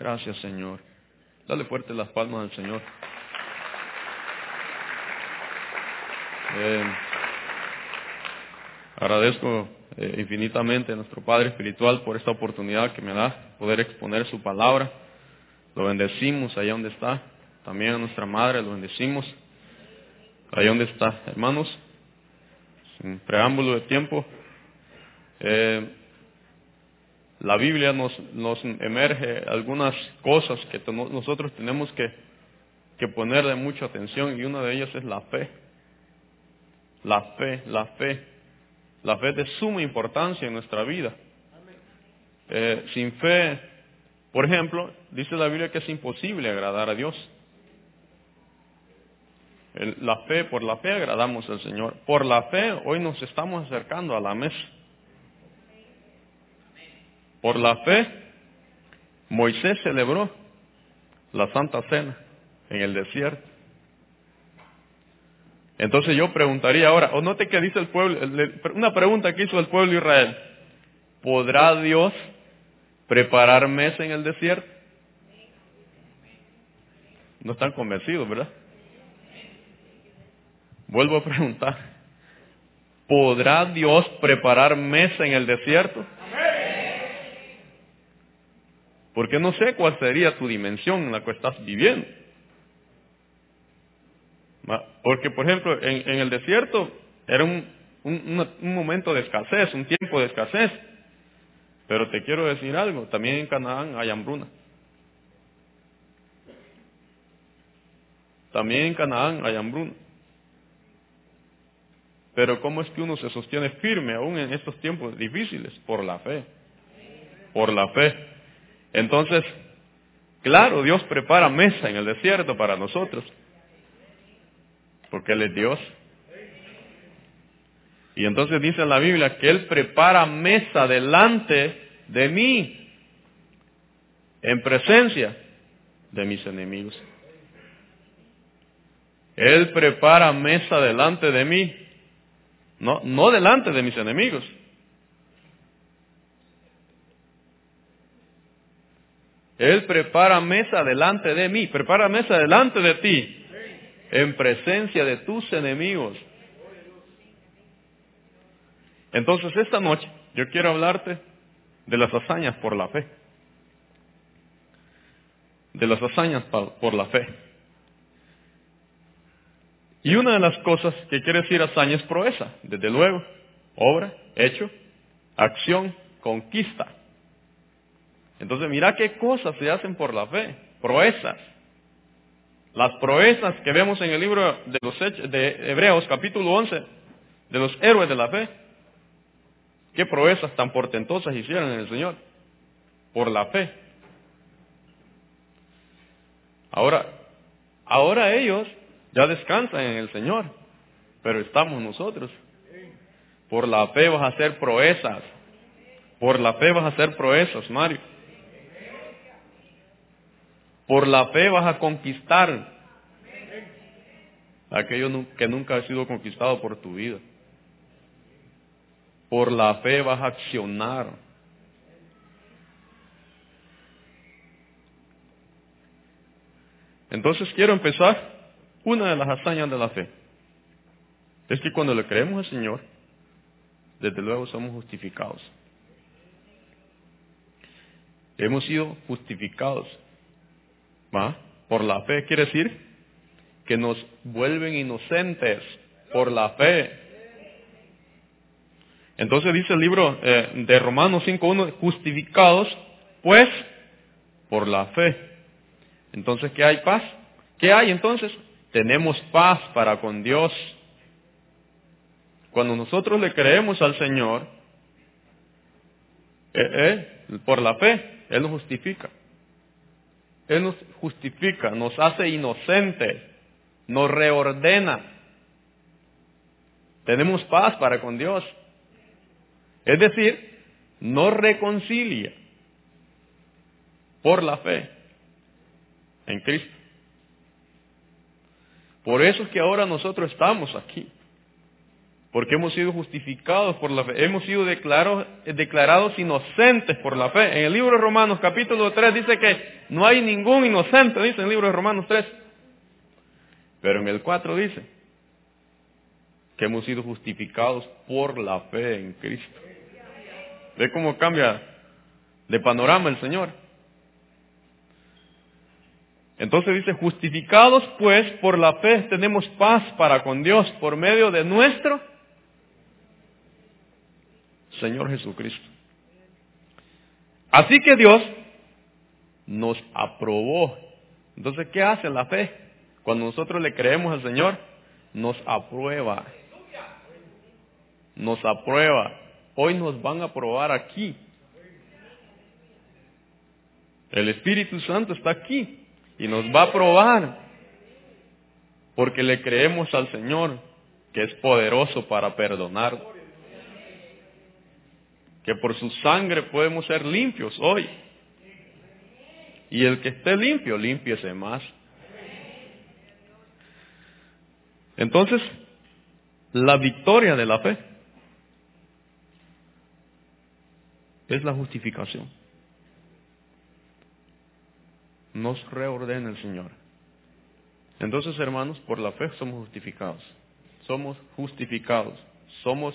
Gracias, Señor. Dale fuerte las palmas al Señor. Eh, agradezco eh, infinitamente a nuestro Padre Espiritual por esta oportunidad que me da poder exponer su palabra. Lo bendecimos allá donde está. También a nuestra Madre lo bendecimos. Allá donde está. Hermanos, sin preámbulo de tiempo, eh, la Biblia nos, nos emerge algunas cosas que nosotros tenemos que, que ponerle mucha atención y una de ellas es la fe. La fe, la fe. La fe de suma importancia en nuestra vida. Eh, sin fe, por ejemplo, dice la Biblia que es imposible agradar a Dios. la fe, por la fe agradamos al Señor. Por la fe hoy nos estamos acercando a la mesa. Por la fe, Moisés celebró la Santa Cena en el desierto. Entonces yo preguntaría ahora, o note que dice el pueblo, una pregunta que hizo el pueblo de Israel, ¿podrá Dios preparar mesa en el desierto? No están convencidos, ¿verdad? Vuelvo a preguntar, ¿podrá Dios preparar mesa en el desierto? Porque no sé cuál sería tu dimensión en la que estás viviendo. Porque, por ejemplo, en, el desierto era un, un, momento de escasez, un tiempo de escasez. Pero te quiero decir algo, también en Canaán hay hambruna. También en Canaán hay hambruna. Pero ¿cómo es que uno se sostiene firme aún en estos tiempos difíciles? Por la fe. Por la fe. Entonces, claro, Dios prepara mesa en el desierto para nosotros porque Él es Dios. Y entonces dice la Biblia que Él prepara mesa delante de mí, en presencia de mis enemigos. Él prepara mesa delante de mí, no, no delante de mis enemigos. Él prepara mesa delante de mí, prepara mesa delante de ti en presencia de tus enemigos. Entonces esta noche yo quiero hablarte de las hazañas por la fe. De las hazañas por la fe. Y una de las cosas que quiere decir hazaña es proeza, desde luego, obra, hecho, acción, conquista. Entonces mira qué cosas se hacen por la fe, proezas. Las proezas que vemos en el libro de, los de Hebreos capítulo 11, de los héroes de la fe. ¿Qué proezas tan portentosas hicieron en el Señor? Por la fe. Ahora, ahora ellos ya descansan en el Señor, pero estamos nosotros. Por la fe vas a hacer proezas. Por la fe vas a hacer proezas, Mario. Por la fe vas a conquistar aquello que nunca ha sido conquistado por tu vida. Por la fe vas a accionar. Entonces quiero empezar una de las hazañas de la fe. Es que cuando le creemos al Señor, desde luego somos justificados. Hemos sido justificados ¿Va? Por la fe quiere decir que nos vuelven inocentes por la fe. Entonces dice el libro eh, de Romanos 5.1, justificados pues por la fe. Entonces, ¿qué hay paz? ¿Qué hay entonces? Tenemos paz para con Dios. Cuando nosotros le creemos al Señor, eh, eh, por la fe, Él nos justifica. Él nos justifica, nos hace inocentes, nos reordena. Tenemos paz para con Dios. Es decir, nos reconcilia por la fe en Cristo. Por eso es que ahora nosotros estamos aquí. Porque hemos sido justificados por la fe, hemos sido declarados, declarados inocentes por la fe. En el libro de Romanos capítulo 3 dice que no hay ningún inocente, dice en el libro de Romanos 3. Pero en el 4 dice que hemos sido justificados por la fe en Cristo. ¿Ve cómo cambia de panorama el Señor? Entonces dice, justificados pues por la fe tenemos paz para con Dios por medio de nuestro Señor Jesucristo. Así que Dios nos aprobó. Entonces, ¿qué hace la fe? Cuando nosotros le creemos al Señor, nos aprueba. Nos aprueba. Hoy nos van a aprobar aquí. El Espíritu Santo está aquí y nos va a probar porque le creemos al Señor que es poderoso para perdonar que por su sangre podemos ser limpios hoy. Y el que esté limpio, límpiese más. Entonces, la victoria de la fe es la justificación. Nos reordena el Señor. Entonces, hermanos, por la fe somos justificados. Somos justificados. Somos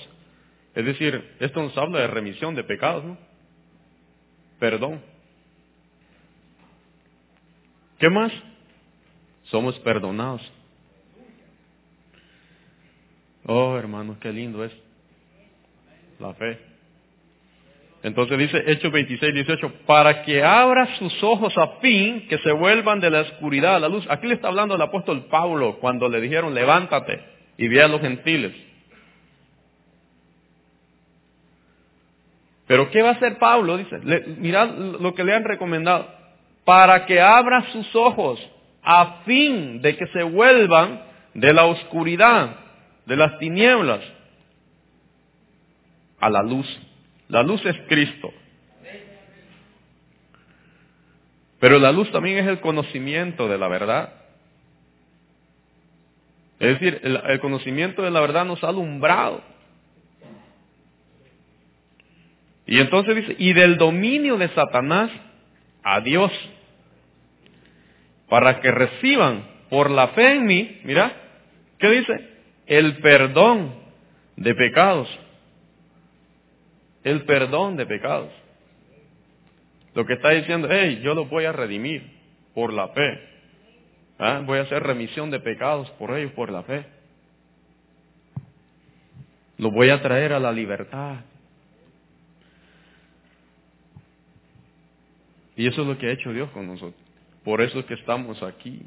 es decir, esto nos habla de remisión de pecados, ¿no? Perdón. ¿Qué más? Somos perdonados. Oh, hermanos, qué lindo es la fe. Entonces dice Hechos 26, 18, para que abra sus ojos a fin que se vuelvan de la oscuridad a la luz. Aquí le está hablando el apóstol Pablo cuando le dijeron, levántate y ve a los gentiles. Pero ¿qué va a hacer Pablo? Dice, mirad lo que le han recomendado. Para que abra sus ojos a fin de que se vuelvan de la oscuridad, de las tinieblas, a la luz. La luz es Cristo. Pero la luz también es el conocimiento de la verdad. Es decir, el conocimiento de la verdad nos ha alumbrado Y entonces dice, y del dominio de Satanás a Dios, para que reciban por la fe en mí, mira, ¿qué dice? El perdón de pecados. El perdón de pecados. Lo que está diciendo, hey, yo lo voy a redimir por la fe. ¿Ah? Voy a hacer remisión de pecados por ellos, por la fe. Lo voy a traer a la libertad. Y eso es lo que ha hecho Dios con nosotros. Por eso es que estamos aquí.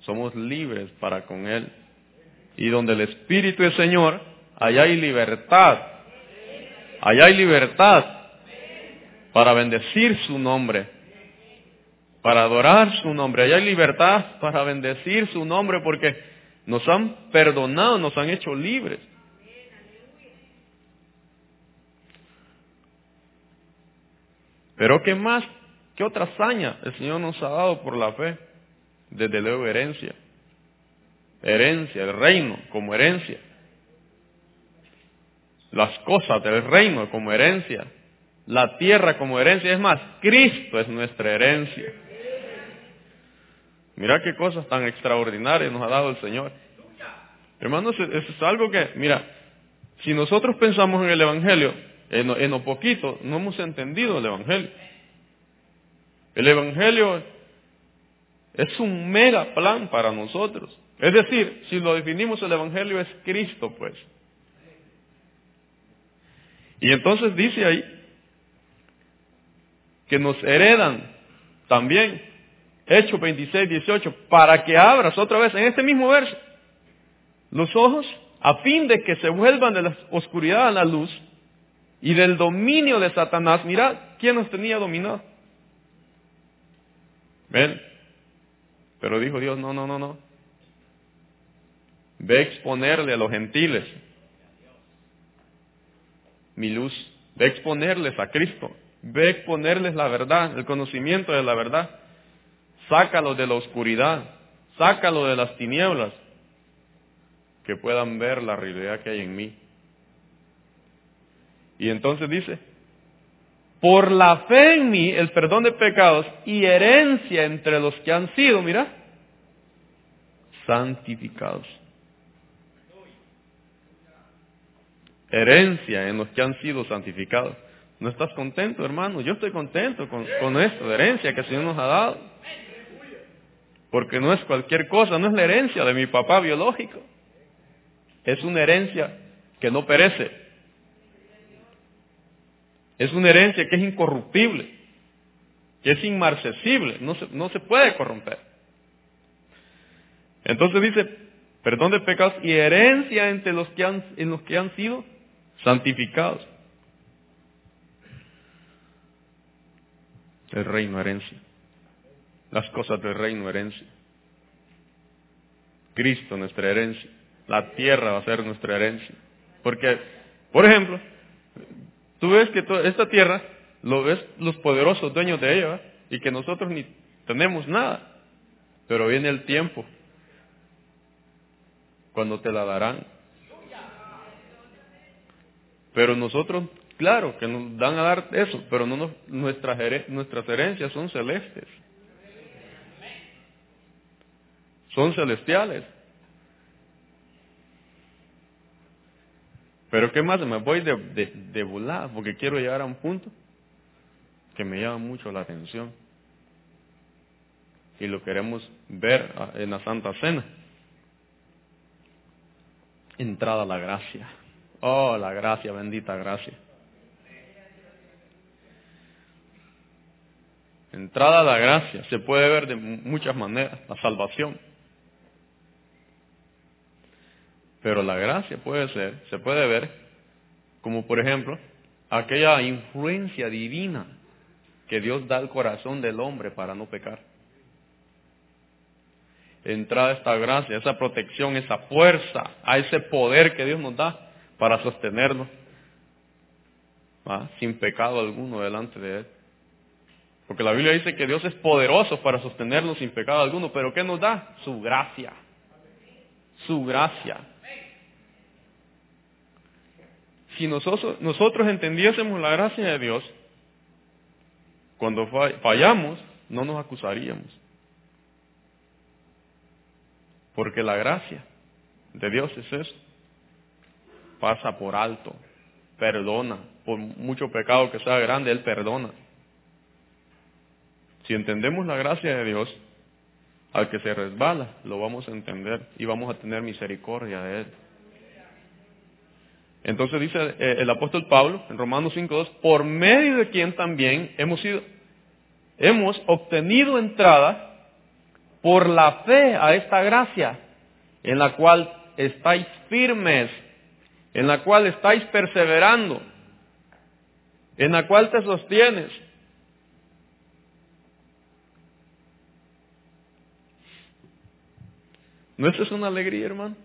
Somos libres para con Él. Y donde el Espíritu es Señor, allá hay libertad. Allá hay libertad para bendecir su nombre, para adorar su nombre. Allá hay libertad para bendecir su nombre porque nos han perdonado, nos han hecho libres. Pero ¿qué más? ¿Qué otra hazaña el Señor nos ha dado por la fe? Desde luego herencia. Herencia, el reino como herencia. Las cosas del reino como herencia. La tierra como herencia. Es más, Cristo es nuestra herencia. Mira qué cosas tan extraordinarias nos ha dado el Señor. Hermanos, eso es algo que, mira, si nosotros pensamos en el Evangelio en, lo poquito no hemos entendido el Evangelio. El Evangelio es un mega plan para nosotros. Es decir, si lo definimos, el Evangelio es Cristo, pues. Y entonces dice ahí que nos heredan también, Hechos 26, 18, para que abras otra vez en este mismo verso los ojos a fin de que se vuelvan de la oscuridad a la luz y del dominio de Satanás, mira quién nos tenía dominado. ¿Ven? Pero dijo Dios, no, no, no, no. Ve a exponerle a los gentiles mi luz. Ve a exponerles a Cristo. Ve a exponerles la verdad, el conocimiento de la verdad. Sácalo de la oscuridad. Sácalo de las tinieblas. que puedan ver la realidad que hay en mí. Y entonces dice, por la fe en mí, el perdón de pecados y herencia entre los que han sido, mira, santificados. Herencia en los que han sido santificados. ¿No estás contento, hermano? Yo estoy contento con, con esto, herencia que el Señor nos ha dado. Porque no es cualquier cosa, no es la herencia de mi papá biológico. Es una herencia que no perece. Es una herencia que es incorruptible, que es inmarcesible, no se, no se puede corromper. Entonces dice, perdón de pecados y herencia entre los que han, en los que han sido santificados. El reino herencia. Las cosas del reino herencia. Cristo nuestra herencia. La tierra va a ser nuestra herencia. Porque, por ejemplo, tú ves que esta tierra lo ves los poderosos dueños de ella y que nosotros ni tenemos nada. Pero viene el tiempo cuando te la darán. Pero nosotros, claro, que nos dan a dar eso, pero no nuestras, nuestras herencias son celestes. Son celestiales. Pero ¿qué más? Me voy de, de, porque quiero llegar a un punto que me llama mucho la atención. Y lo queremos ver en la Santa Cena. Entrada la gracia. Oh, la gracia, bendita gracia. Entrada a la gracia. Se puede ver de muchas maneras. La salvación. Pero la gracia puede ser, se puede ver como por ejemplo aquella influencia divina que Dios da al corazón del hombre para no pecar. Entrada esta gracia, esa protección, esa fuerza, a ese poder que Dios nos da para sostenernos sin pecado alguno delante de Él. Porque la Biblia dice que Dios es poderoso para sostenernos sin pecado alguno, pero ¿qué nos da? Su gracia. Su gracia. Si nosotros, nosotros entendiésemos la gracia de Dios, cuando fallamos, no nos acusaríamos. Porque la gracia de Dios es eso. Pasa por alto, perdona, por mucho pecado que sea grande, Él perdona. Si entendemos la gracia de Dios, al que se resbala, lo vamos a entender y vamos a tener misericordia de Él. Entonces dice eh, el apóstol Pablo en Romanos 5.2, por medio de quien también hemos sido, hemos obtenido entrada por la fe a esta gracia, en la cual estáis firmes, en la cual estáis perseverando, en la cual te sostienes. ¿No es una alegría, hermano?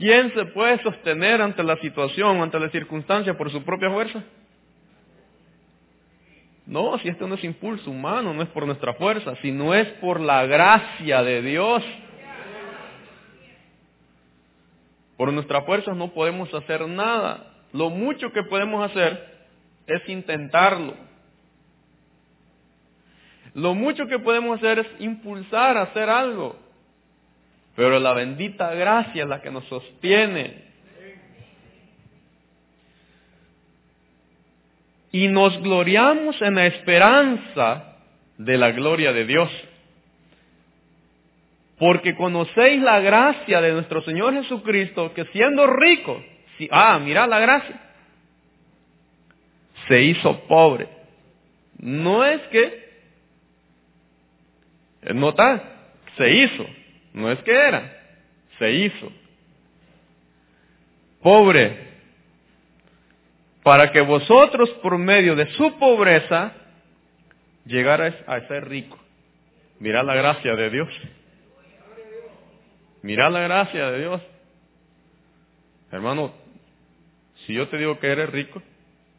¿Quién se puede sostener ante la situación, ante la circunstancia por su propia fuerza? No, si esto no es impulso humano, no es por nuestra fuerza, sino es por la gracia de Dios. Por nuestra fuerza no podemos hacer nada. Lo mucho que podemos hacer es intentarlo. Lo mucho que podemos hacer es impulsar a hacer algo. Pero la bendita gracia es la que nos sostiene. Y nos gloriamos en la esperanza de la gloria de Dios. Porque conocéis la gracia de nuestro Señor Jesucristo, que siendo rico, si, ah, mira la gracia, se hizo pobre. No es que, nota, se hizo. No es que era, se hizo. Pobre, para que vosotros por medio de su pobreza llegarais a ser rico. Mirad la gracia de Dios. Mirad la gracia de Dios. Hermano, si yo te digo que eres rico,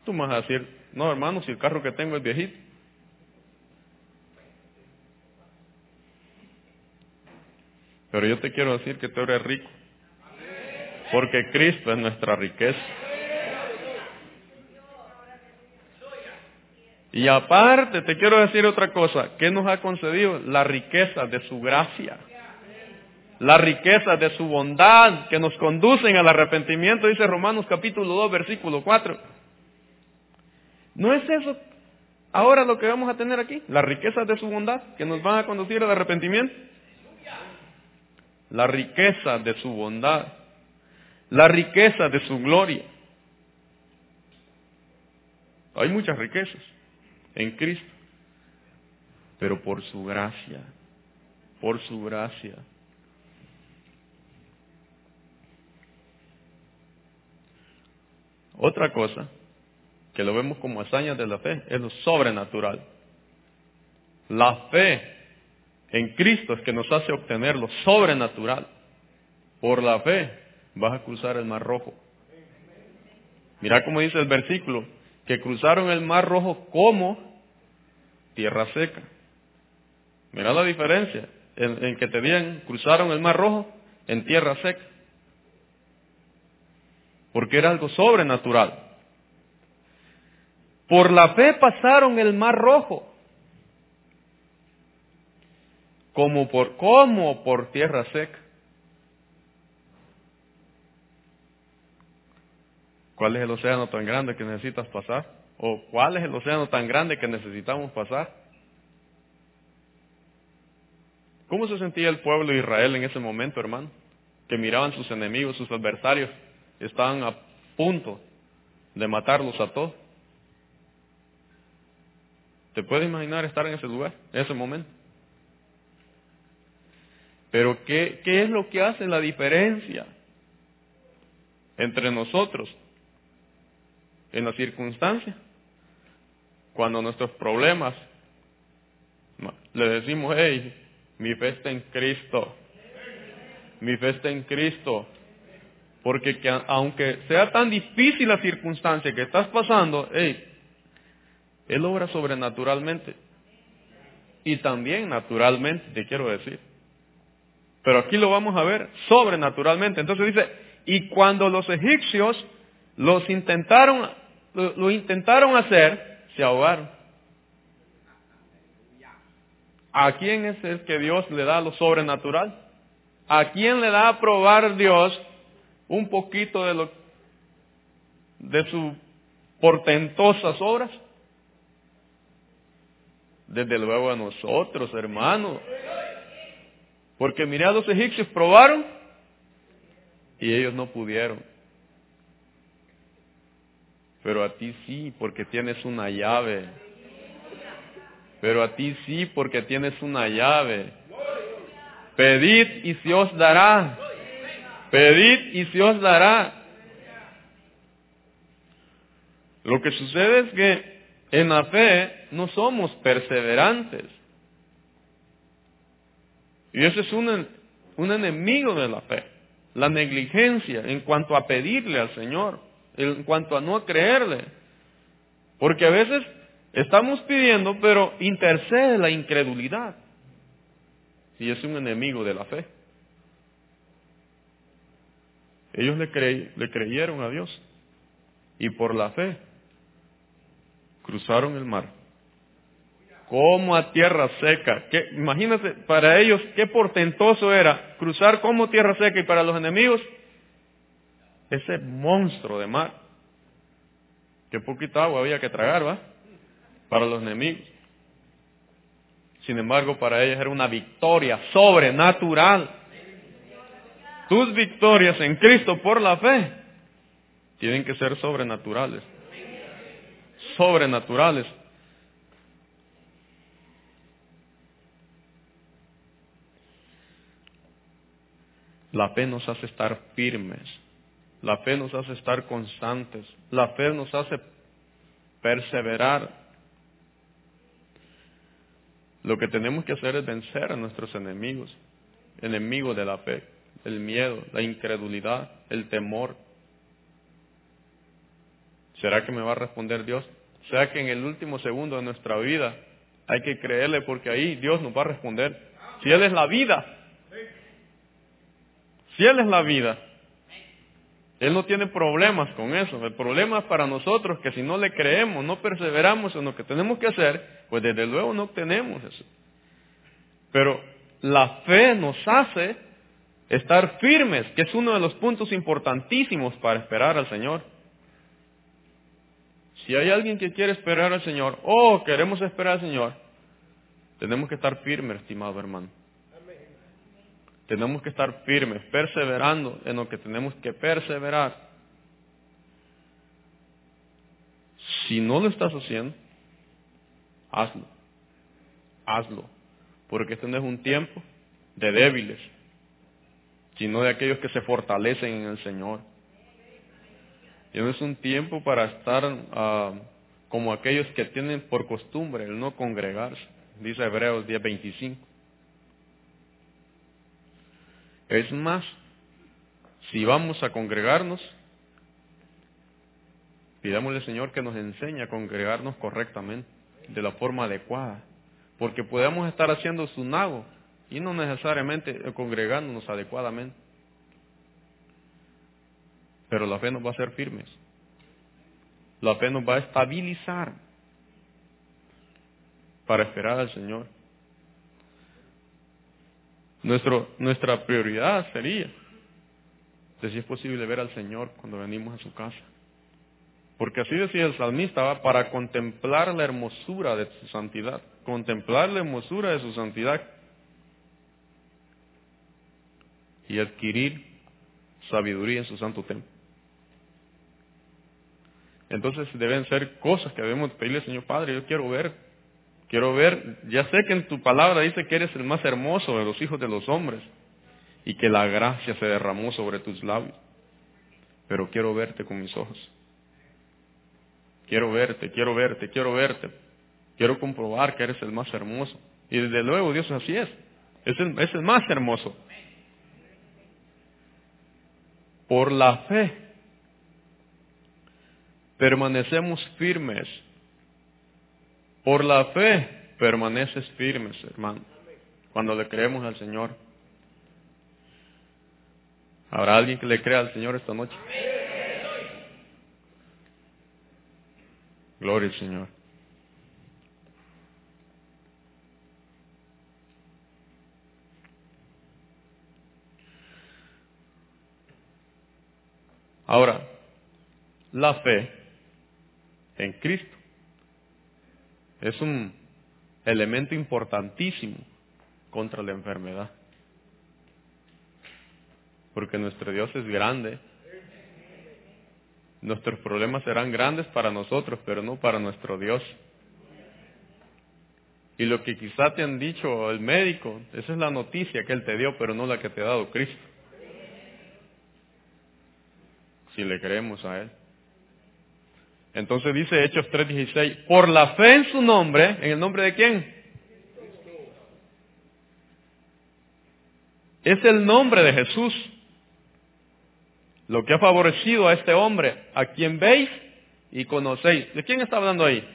tú me vas a decir, no hermano, si el carro que tengo es viejito. Pero yo te quiero decir que tú eres rico Porque Cristo es nuestra riqueza. Y aparte, te quiero decir otra cosa. ¿Qué nos ha concedido? La riqueza de su gracia. La riqueza de su bondad que nos conducen al arrepentimiento, dice Romanos capítulo 2, versículo 4. ¿No es eso ahora lo que vamos a tener aquí? La riqueza de su bondad que nos van a conducir al arrepentimiento. La riqueza de su bondad. La riqueza de su gloria. Hay muchas riquezas en Cristo, pero por su gracia, por su gracia. Otra cosa que lo vemos como hazañas de la fe es lo sobrenatural. La fe en Cristo es que nos hace obtener lo sobrenatural. Por la fe vas a cruzar el mar rojo. Mira cómo dice el versículo, que cruzaron el mar rojo como tierra seca. Mira la diferencia en, que te digan, cruzaron el mar rojo en tierra seca. Porque era algo sobrenatural. Por la fe pasaron el mar rojo. Como por, como por tierra seca. ¿Cuál es el océano tan grande que necesitas pasar? ¿O cuál es el océano tan grande que necesitamos pasar? ¿Cómo se sentía el pueblo de Israel en ese momento, hermano? Que miraban sus enemigos, sus adversarios, estaban a punto de matarlos a todos. ¿Te puedes imaginar estar en ese lugar, en ese momento? Pero ¿qué, qué es lo que hace la diferencia entre nosotros en las circunstancias. Cuando nuestros problemas le decimos, hey, mi fe está en Cristo. Mi fe está en Cristo. Porque que, aunque sea tan difícil la circunstancia que estás pasando, hey, Él obra sobrenaturalmente. Y también naturalmente, te quiero decir. Pero aquí lo vamos a ver sobrenaturalmente. Entonces dice, y cuando los egipcios los intentaron lo, intentaron hacer, se ahogaron. ¿A quién es el que Dios le da lo sobrenatural? ¿A quién le da a probar Dios un poquito de de sus portentosas obras? Desde luego a nosotros, hermanos. Porque mirad, los egipcios probaron y ellos no pudieron. Pero a ti sí, porque tienes una llave. Pero a ti sí, porque tienes una llave. Pedid y se os dará. Pedid y se os dará. Lo que sucede es que en la fe no somos perseverantes. Y ese es un, un enemigo de la fe. La negligencia en cuanto a pedirle al Señor en cuanto a no creerle. Porque a veces estamos pidiendo, pero intercede la incredulidad. Y es un enemigo de la fe. Ellos le creyeron a Dios. Y por la fe cruzaron el mar. Como a tierra seca. ¿Qué, imagínate, para ellos qué portentoso era cruzar como tierra seca y para los enemigos ese monstruo de mar. Qué poquita agua había que tragar, ¿va? Para los enemigos. Sin embargo, para ellos era una victoria sobrenatural. Tus victorias en Cristo por la fe tienen que ser sobrenaturales. Sobrenaturales. La fe nos hace estar firmes la fe nos hace estar constantes. La fe nos hace perseverar. Lo que tenemos que hacer es vencer a nuestros enemigos, enemigos de la fe, el miedo, la incredulidad, el temor. ¿Será que me va a responder Dios? ¿Será que en el último segundo de nuestra vida hay que creerle porque ahí Dios nos va a responder? Si Él es la vida, si Él es la vida, Él no tiene problemas con eso. El problema es para nosotros que si no le creemos, no perseveramos en lo que tenemos que hacer, pues desde luego no obtenemos eso. Pero la fe nos hace estar firmes, que es uno de los puntos importantísimos para esperar al Señor. Si hay alguien que quiere esperar al Señor, o queremos esperar al Señor, tenemos que estar firmes, estimado hermano. Tenemos que estar firmes, perseverando en lo que tenemos que perseverar. Si no lo estás haciendo, hazlo. Hazlo. Porque este no es un tiempo de débiles, sino de aquellos que se fortalecen en el Señor. Y no es un tiempo para estar ah, como aquellos que tienen por costumbre el no congregarse, dice Hebreos 10:25. Es más, si vamos a congregarnos, pidámosle al Señor que nos enseñe a congregarnos correctamente, de la forma adecuada, porque podemos estar haciendo su nago y no necesariamente congregándonos adecuadamente. Pero la fe nos va a hacer firmes. La fe nos va a estabilizar para esperar al Señor. Nuestro, nuestra prioridad sería, si es posible, ver al Señor cuando venimos a su casa. Porque así decía el salmista, ¿va? para contemplar la hermosura de su santidad, contemplar la hermosura de su santidad y adquirir sabiduría en su santo templo. Entonces deben ser cosas que debemos pedirle al Señor Padre, yo quiero ver Quiero ver, ya sé que en tu palabra dice que eres el más hermoso de los hijos de los hombres y que la gracia se derramó sobre tus labios. Pero quiero verte con mis ojos. Quiero verte, quiero verte, quiero verte. Quiero comprobar que eres el más hermoso. Y desde luego Dios así es. Es el, es el más hermoso. Por la fe permanecemos firmes por la fe permaneces firmes, hermano, cuando le creemos al Señor. ¿Habrá alguien que le crea al Señor esta noche? Gloria al Señor. Ahora, la fe en Cristo es un elemento importantísimo contra la enfermedad. Porque nuestro Dios es grande. Nuestros problemas serán grandes para nosotros, pero no para nuestro Dios. Y lo que quizá te han dicho el médico, esa es la noticia que Él te dio, pero no la que te ha dado Cristo. Si le creemos a Él. Entonces dice Hechos 3:16, por la fe en su nombre, ¿en el nombre de quién? Es el nombre de Jesús lo que ha favorecido a este hombre, a quien veis y conocéis. ¿De quién está hablando ahí?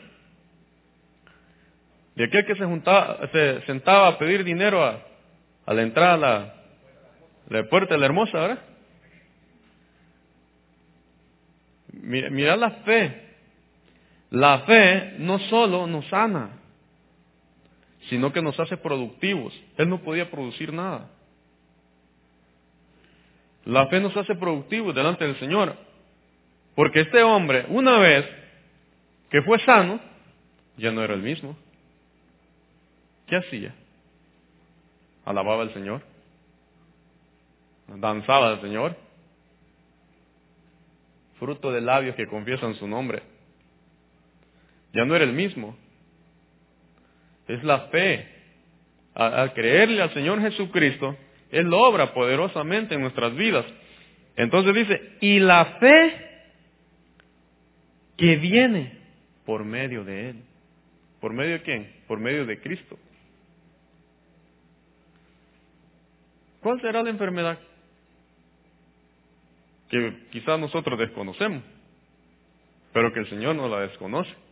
De aquel que se, juntaba, se sentaba a pedir dinero a, la entrada a la, la puerta de la hermosa, ¿verdad? Mira la fe la fe no solo nos sana, sino que nos hace productivos. Él no podía producir nada. La fe nos hace productivos delante del Señor. Porque este hombre, una vez que fue sano, ya no era el mismo. ¿Qué hacía? Alababa al Señor. Danzaba al Señor. Fruto de labios que confiesan su nombre. Ya no era el mismo. Es la fe. Al creerle al Señor Jesucristo, Él obra poderosamente en nuestras vidas. Entonces dice, y la fe que viene por medio de Él. ¿Por medio de quién? Por medio de Cristo. ¿Cuál será la enfermedad? Que quizás nosotros desconocemos, pero que el Señor no la desconoce.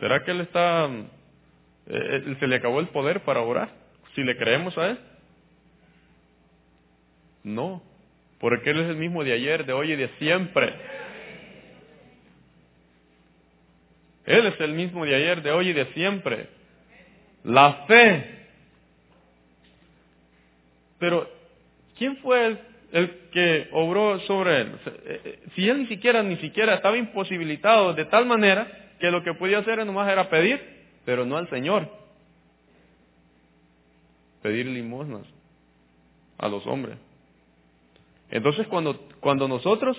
¿Será que Él está, eh, eh, se le acabó el poder para orar? Si le creemos a Él. No, porque Él es el mismo de ayer, de hoy y de siempre. Él es el mismo de ayer, de hoy y de siempre. La fe. Pero, ¿quién fue el, el que obró sobre él? Eh, eh, si él ni siquiera, ni siquiera estaba imposibilitado de tal manera que lo que podía hacer nomás era pedir, pero no al Señor. Pedir limosnas a los hombres. Entonces cuando, cuando nosotros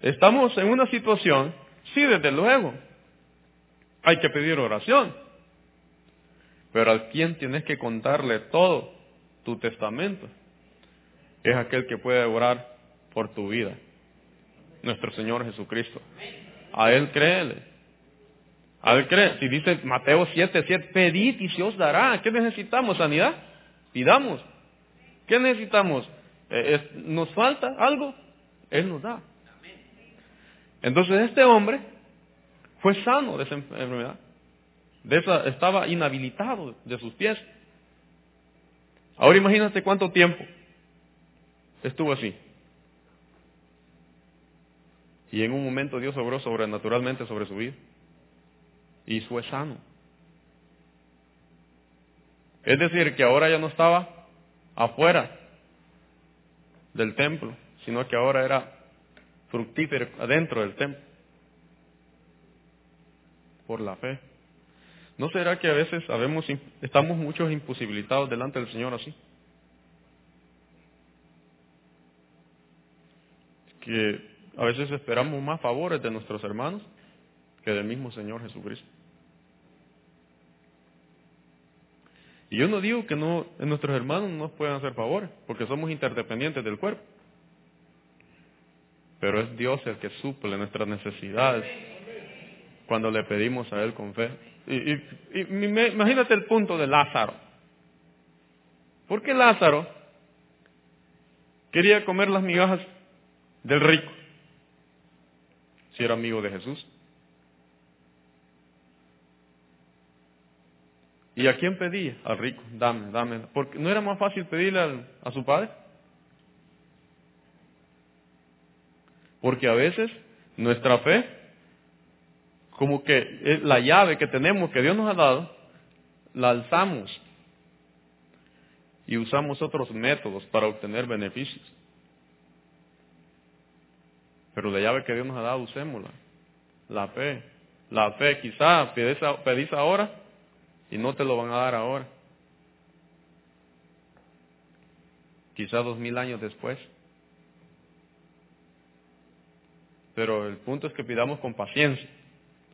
estamos en una situación, sí, desde luego, hay que pedir oración. Pero a quien tienes que contarle todo tu testamento es aquel que puede orar por tu vida, nuestro Señor Jesucristo. A Él créele. A Él cree. Si dice Mateo 7, 7, pedid y se os dará. ¿Qué necesitamos? ¿Sanidad? Pidamos. ¿Qué necesitamos? Eh, ¿Nos falta algo? Él nos da. Entonces este hombre fue sano de esa enfermedad. De esa, estaba inhabilitado de sus pies. Ahora imagínate cuánto tiempo estuvo así. Y en un momento Dios obró sobrenaturalmente sobre su vida. Y fue sano. Es decir, que ahora ya no estaba afuera del templo, sino que ahora era fructífero adentro del templo. Por la fe. ¿No será que a veces estamos muchos imposibilitados delante del Señor así? Que a veces esperamos más favores de nuestros hermanos que del mismo Señor Jesucristo. Y yo no digo que no, nuestros hermanos no nos puedan hacer favores, porque somos interdependientes del cuerpo. Pero es Dios el que suple nuestras necesidades cuando le pedimos a Él con fe. Y, imagínate el punto de Lázaro. ¿Por qué Lázaro quería comer las migajas del rico? Si era amigo de Jesús. ¿Y a quién pedía? Al rico, dame, dame. Porque ¿No era más fácil pedirle a su padre? Porque a veces nuestra fe, como que es la llave que tenemos, que Dios nos ha dado, la alzamos y usamos otros métodos para obtener beneficios. Pero la llave que Dios nos ha dado, usémosla. La fe. La fe, quizá pedís ahora y no te lo van a dar ahora. Quizá dos mil años después. Pero el punto es que pidamos con paciencia.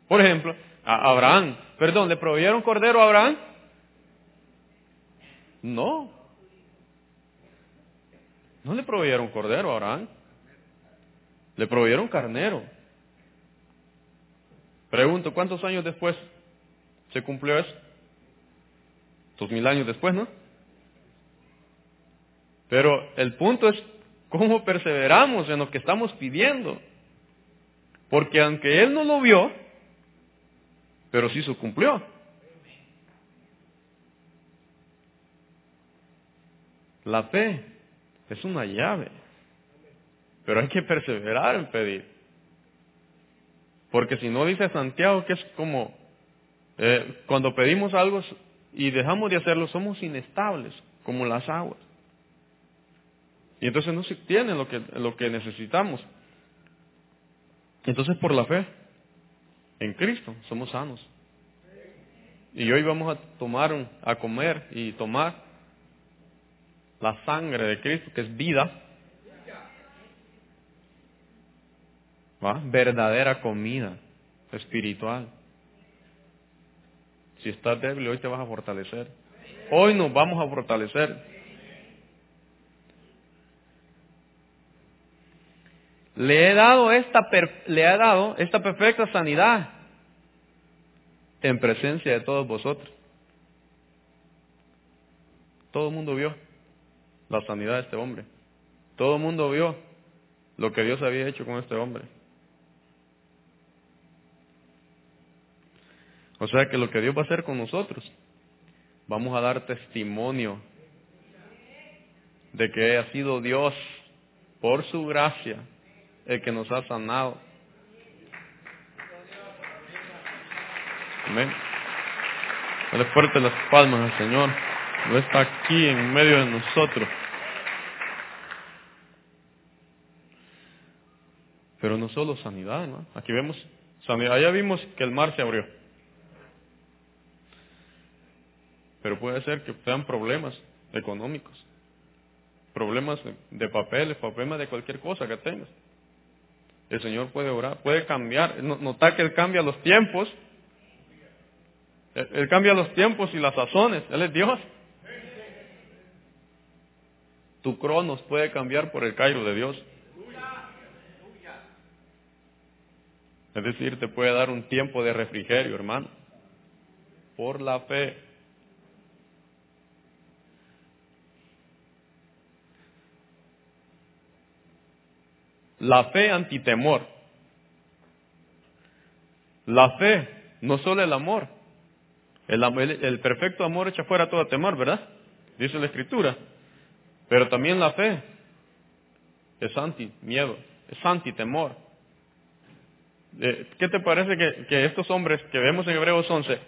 Por ejemplo, a Abraham, perdón, ¿le proveyeron cordero a Abraham? No. No le proveyeron cordero a Abraham. Le proveyeron carnero. Pregunto, ¿cuántos años después se cumplió eso? dos mil años después, ¿no? Pero el punto es cómo perseveramos en lo que estamos pidiendo. Porque aunque Él no lo vio, pero sí se cumplió. La fe es una llave, pero hay que perseverar en pedir. Porque si no dice Santiago que es como eh, cuando pedimos algo y dejamos de hacerlo, somos inestables, como las aguas. Y entonces no se tiene lo que, lo que necesitamos. Entonces por la fe en Cristo somos sanos. Y hoy vamos a tomar, a comer y tomar la sangre de Cristo, que es vida. Verdadera comida espiritual. Si estás débil, hoy te vas a fortalecer. Hoy nos vamos a fortalecer. Le he dado esta, le he dado esta perfecta sanidad en presencia de todos vosotros. Todo el mundo vio la sanidad de este hombre. Todo el mundo vio lo que Dios había hecho con este hombre. O sea que lo que Dios va a hacer con nosotros, vamos a dar testimonio de que ha sido Dios por su gracia, el que nos ha sanado. Amén. Dale fuerte las palmas al Señor. No está aquí en medio de nosotros. Pero no solo sanidad, ¿no? Aquí vemos sanidad. Allá vimos que el mar se abrió. Pero puede ser que sean problemas económicos, problemas de papeles, problemas de cualquier cosa que tengas. El Señor puede orar, puede cambiar. Notar que Él cambia los tiempos. Él cambia los tiempos y las sazones. Él es Dios. Tu cronos puede cambiar por el Cairo de Dios. Es decir, te puede dar un tiempo de refrigerio, hermano. Por la fe. La fe antitemor. La fe, no solo el amor. El, perfecto amor echa fuera todo temor, ¿verdad? Dice la Escritura. Pero también la fe es anti-miedo, es anti-temor. Eh, ¿Qué te parece que, estos hombres que vemos en Hebreos 11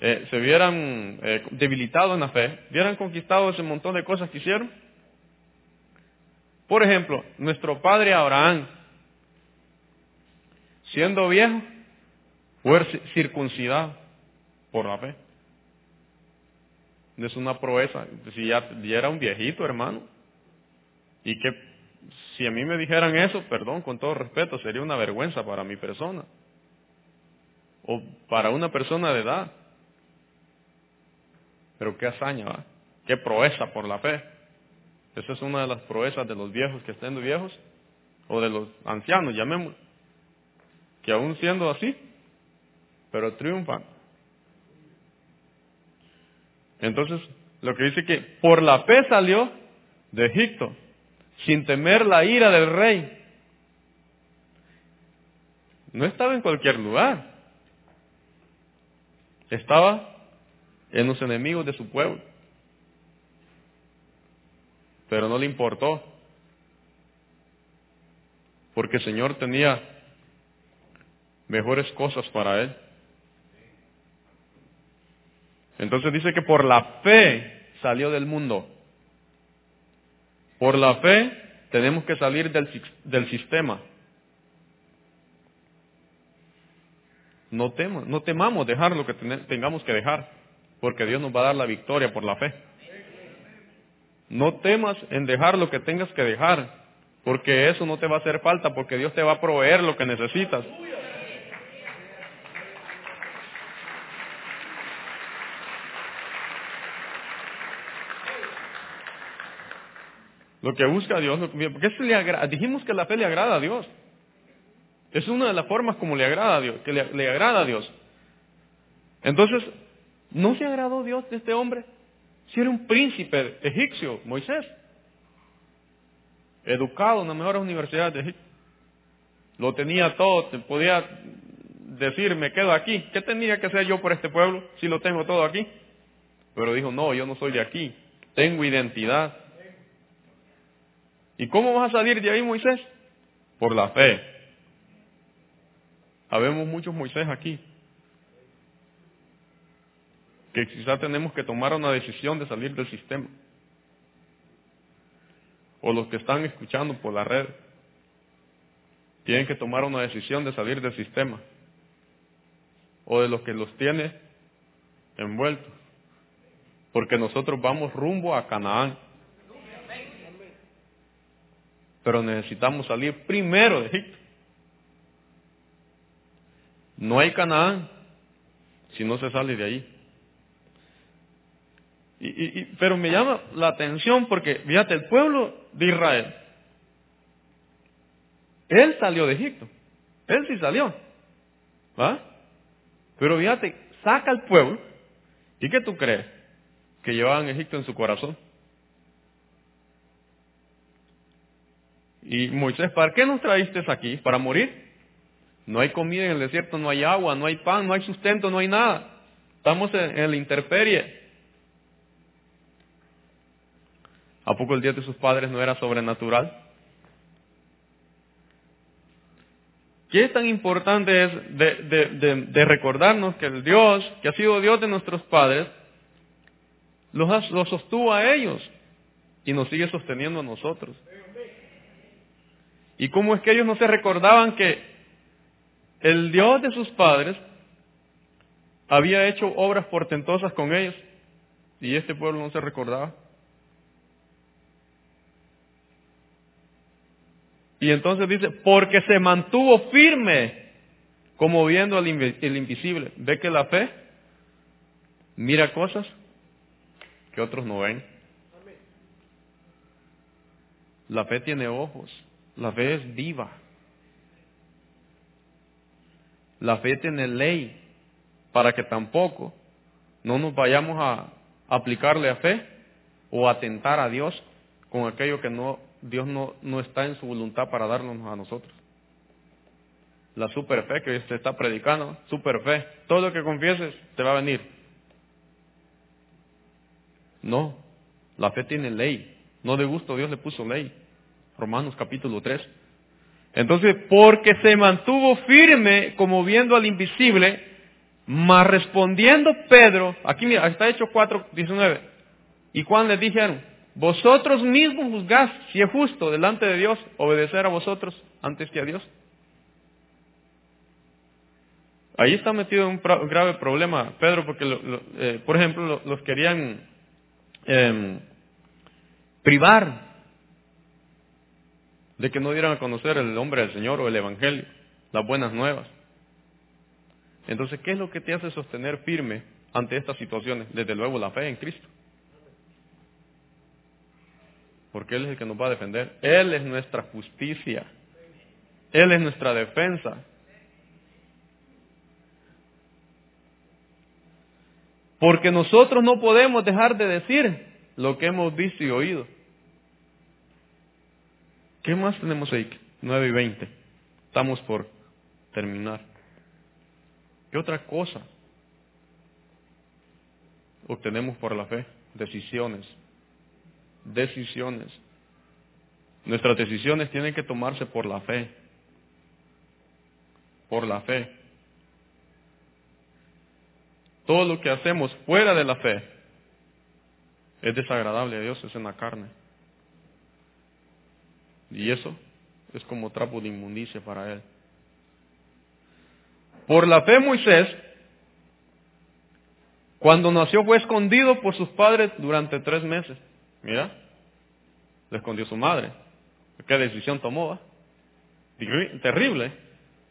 eh, se vieran eh, debilitados en la fe, hubieran conquistado ese montón de cosas que hicieron? Por ejemplo, nuestro padre Abraham, siendo viejo, fue circuncidado por la fe. Es una proeza. Si ya, ya era un viejito, hermano. Y que si a mí me dijeran eso, perdón, con todo respeto, sería una vergüenza para mi persona. O para una persona de edad. Pero qué hazaña, ¿va? Qué proeza por la fe. Esa es una de las proezas de los viejos que estén viejos, o de los ancianos, llamémoslo, que aún siendo así, pero triunfan. Entonces, lo que dice que por la fe salió de Egipto, sin temer la ira del rey. No estaba en cualquier lugar. Estaba en los enemigos de su pueblo. Pero no le importó. Porque el Señor tenía mejores cosas para él. Entonces dice que por la fe salió del mundo. Por la fe tenemos que salir del, sistema. No, no temamos dejar lo que tengamos que dejar, porque Dios nos va a dar la victoria por la fe. No temas en dejar lo que tengas que dejar, porque eso no te va a hacer falta, porque Dios te va a proveer lo que necesitas. Lo que busca Dios, porque dijimos que la fe le agrada a Dios. Es una de las formas como le agrada a Dios, que le, le agrada a Dios. Entonces, ¿no se agradó Dios de este hombre? Si era un príncipe egipcio, Moisés, educado en las mejores universidades de Egipto. Lo tenía todo, podía decir, me quedo aquí. ¿Qué tenía que hacer yo por este pueblo si lo tengo todo aquí? Pero dijo, no, yo no soy de aquí, tengo identidad. ¿Y cómo vas a salir de ahí, Moisés? Por la fe. Habemos muchos Moisés aquí. Que quizás tenemos que tomar una decisión de salir del sistema. O los que están escuchando por la red tienen que tomar una decisión de salir del sistema. O de los que los tiene envueltos. Porque nosotros vamos rumbo a Canaán. Pero necesitamos salir primero de Egipto. No hay Canaán si no se sale de ahí. Y, pero me llama la atención porque, fíjate, el pueblo de Israel, él salió de Egipto. Él sí salió. ¿Va? Pero fíjate, saca al pueblo. ¿Y qué tú crees? Que llevaban Egipto en su corazón. Y Moisés, ¿para qué nos traíste aquí? ¿Para morir? No hay comida en el desierto, no hay agua, no hay pan, no hay sustento, no hay nada. Estamos en, en la intemperie. ¿A poco el día de sus padres no era sobrenatural? ¿Qué tan importante es de, recordarnos que el Dios, que ha sido Dios de nuestros padres, los, los sostuvo a ellos y nos sigue sosteniendo a nosotros? ¿Y cómo es que ellos no se recordaban que el Dios de sus padres había hecho obras portentosas con ellos y este pueblo no se recordaba? Y entonces dice, porque se mantuvo firme, como viendo el, invisible. ¿Ve que la fe mira cosas que otros no ven? La fe tiene ojos, la fe es viva. La fe tiene ley para que tampoco no nos vayamos a aplicarle a fe o a tentar a Dios con aquello que no Dios no, no está en su voluntad para darnos a nosotros. La super fe que se está predicando, super fe. Todo lo que confieses te va a venir. No, la fe tiene ley. No de gusto Dios le puso ley. Romanos capítulo 3. Entonces, porque se mantuvo firme como viendo al invisible, mas respondiendo Pedro, aquí mira, está hecho 4.19. ¿Y cuando le dijeron? Vosotros mismos juzgáis si es justo delante de Dios obedecer a vosotros antes que a Dios. Ahí está metido un, grave problema, Pedro, porque, eh, por ejemplo, los querían em, privar de que no dieran a conocer el nombre del Señor o el Evangelio, las buenas nuevas. Entonces, ¿qué es lo que te hace sostener firme ante estas situaciones? Desde luego la fe en Cristo porque Él es el que nos va a defender. Él es nuestra justicia. Él es nuestra defensa. Porque nosotros no podemos dejar de decir lo que hemos visto y oído. ¿Qué más tenemos ahí? 9 y 20. Estamos por terminar. ¿Qué otra cosa obtenemos por la fe? Decisiones decisiones. Nuestras decisiones tienen que tomarse por la fe. Por la fe. Todo lo que hacemos fuera de la fe es desagradable a Dios, es en la carne. Y eso es como trapo de inmundicia para Él. Por la fe Moisés, cuando nació fue escondido por sus padres durante tres meses. Mira, le escondió su madre. ¿Qué decisión tomó? Terrible,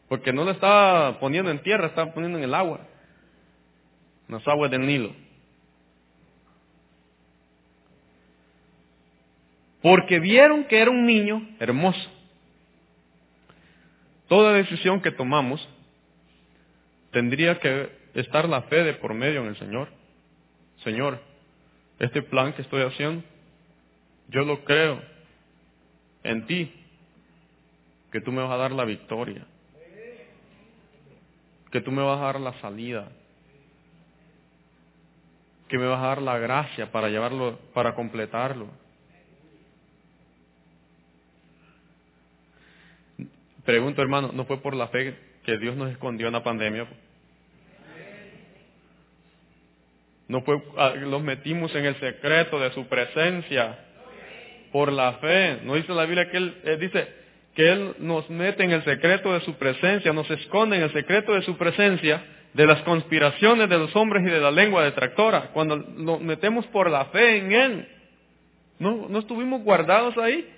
porque no le estaba poniendo en tierra, estaba poniendo en el agua, en las aguas del Nilo. Porque vieron que era un niño hermoso. Toda decisión que tomamos tendría que estar la fe de por medio en el Señor. Señor, este plan que estoy haciendo yo lo creo en ti, que tú me vas a dar la victoria, que tú me vas a dar la salida, que me vas a dar la gracia para llevarlo, para completarlo. Pregunto, hermano, ¿no fue por la fe que Dios nos escondió en la pandemia? No fue, ah, los metimos en el secreto de su presencia por la fe. No dice la Biblia que Él eh, dice que Él nos mete en el secreto de su presencia, nos esconde en el secreto de su presencia de las conspiraciones de los hombres y de la lengua detractora. Cuando nos metemos por la fe en Él, ¿no, no estuvimos guardados ahí?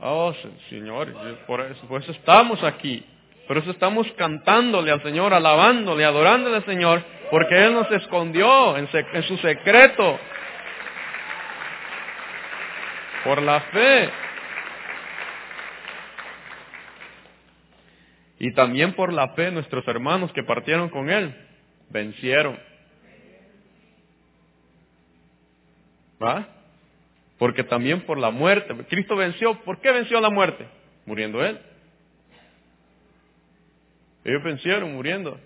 Oh, Señor, por eso, por eso estamos aquí. Por eso estamos cantándole al Señor, alabándole, adorándole al Señor, porque Él nos escondió en, su secreto. Por la fe. Y también por la fe nuestros hermanos que partieron con Él, vencieron. ¿Va? Porque también por la muerte. Cristo venció. ¿Por qué venció la muerte? Muriendo Él. Ellos vencieron muriendo.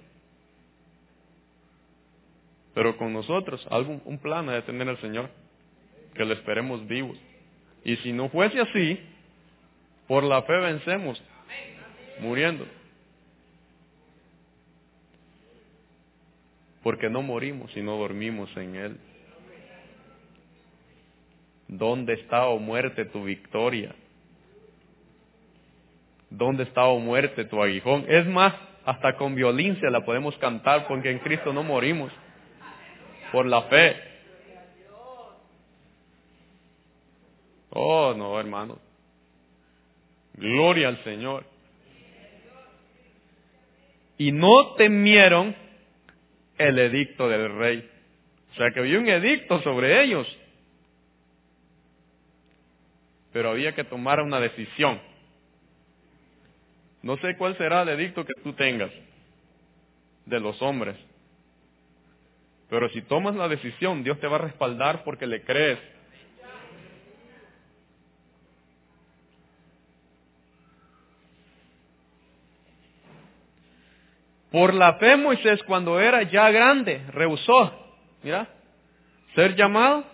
Pero con nosotros, algún, un plan de tener el Señor, que le esperemos vivos. Y si no fuese así, Por la fe vencemos, muriendo. Porque no morimos, sino dormimos en Él. ¿Dónde está, o oh muerte, tu victoria? ¿Dónde está, o oh muerte, tu aguijón? Es más, hasta con violencia la podemos cantar porque en Cristo no morimos. Por la fe. Oh, no, hermano. Gloria al Señor. Y no temieron el edicto del rey. O sea que había un edicto sobre ellos. Pero había que tomar una decisión. No sé cuál será el edicto que tú tengas de los hombres. Pero si tomas la decisión, Dios te va a respaldar porque le crees. Por la fe Moisés cuando era ya grande rehusó, mira, ser llamado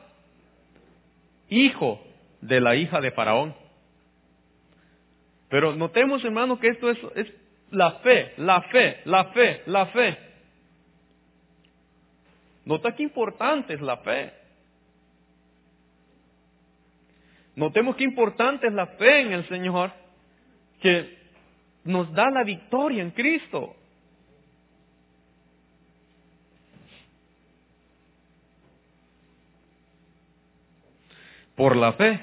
hijo de la hija de Faraón. Pero notemos, hermano, que esto es, es la fe, la fe, la fe, la fe. Nota qué importante es la fe. Notemos qué importante es la fe en el Señor, que nos da la victoria en Cristo. Por la fe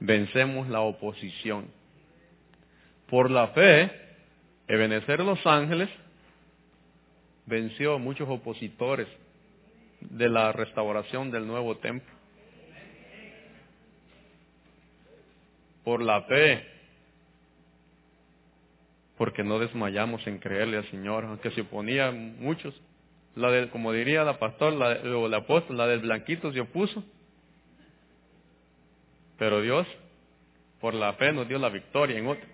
vencemos la oposición. Por la fe, Ebenezer los ángeles venció muchos opositores de la restauración del nuevo templo. Por la fe, porque no desmayamos en creerle al Señor, aunque se oponían muchos. La del, como diría la pastor la, o el apóstol, la del blanquito se opuso. Pero Dios, por la fe, nos dio la victoria en otro.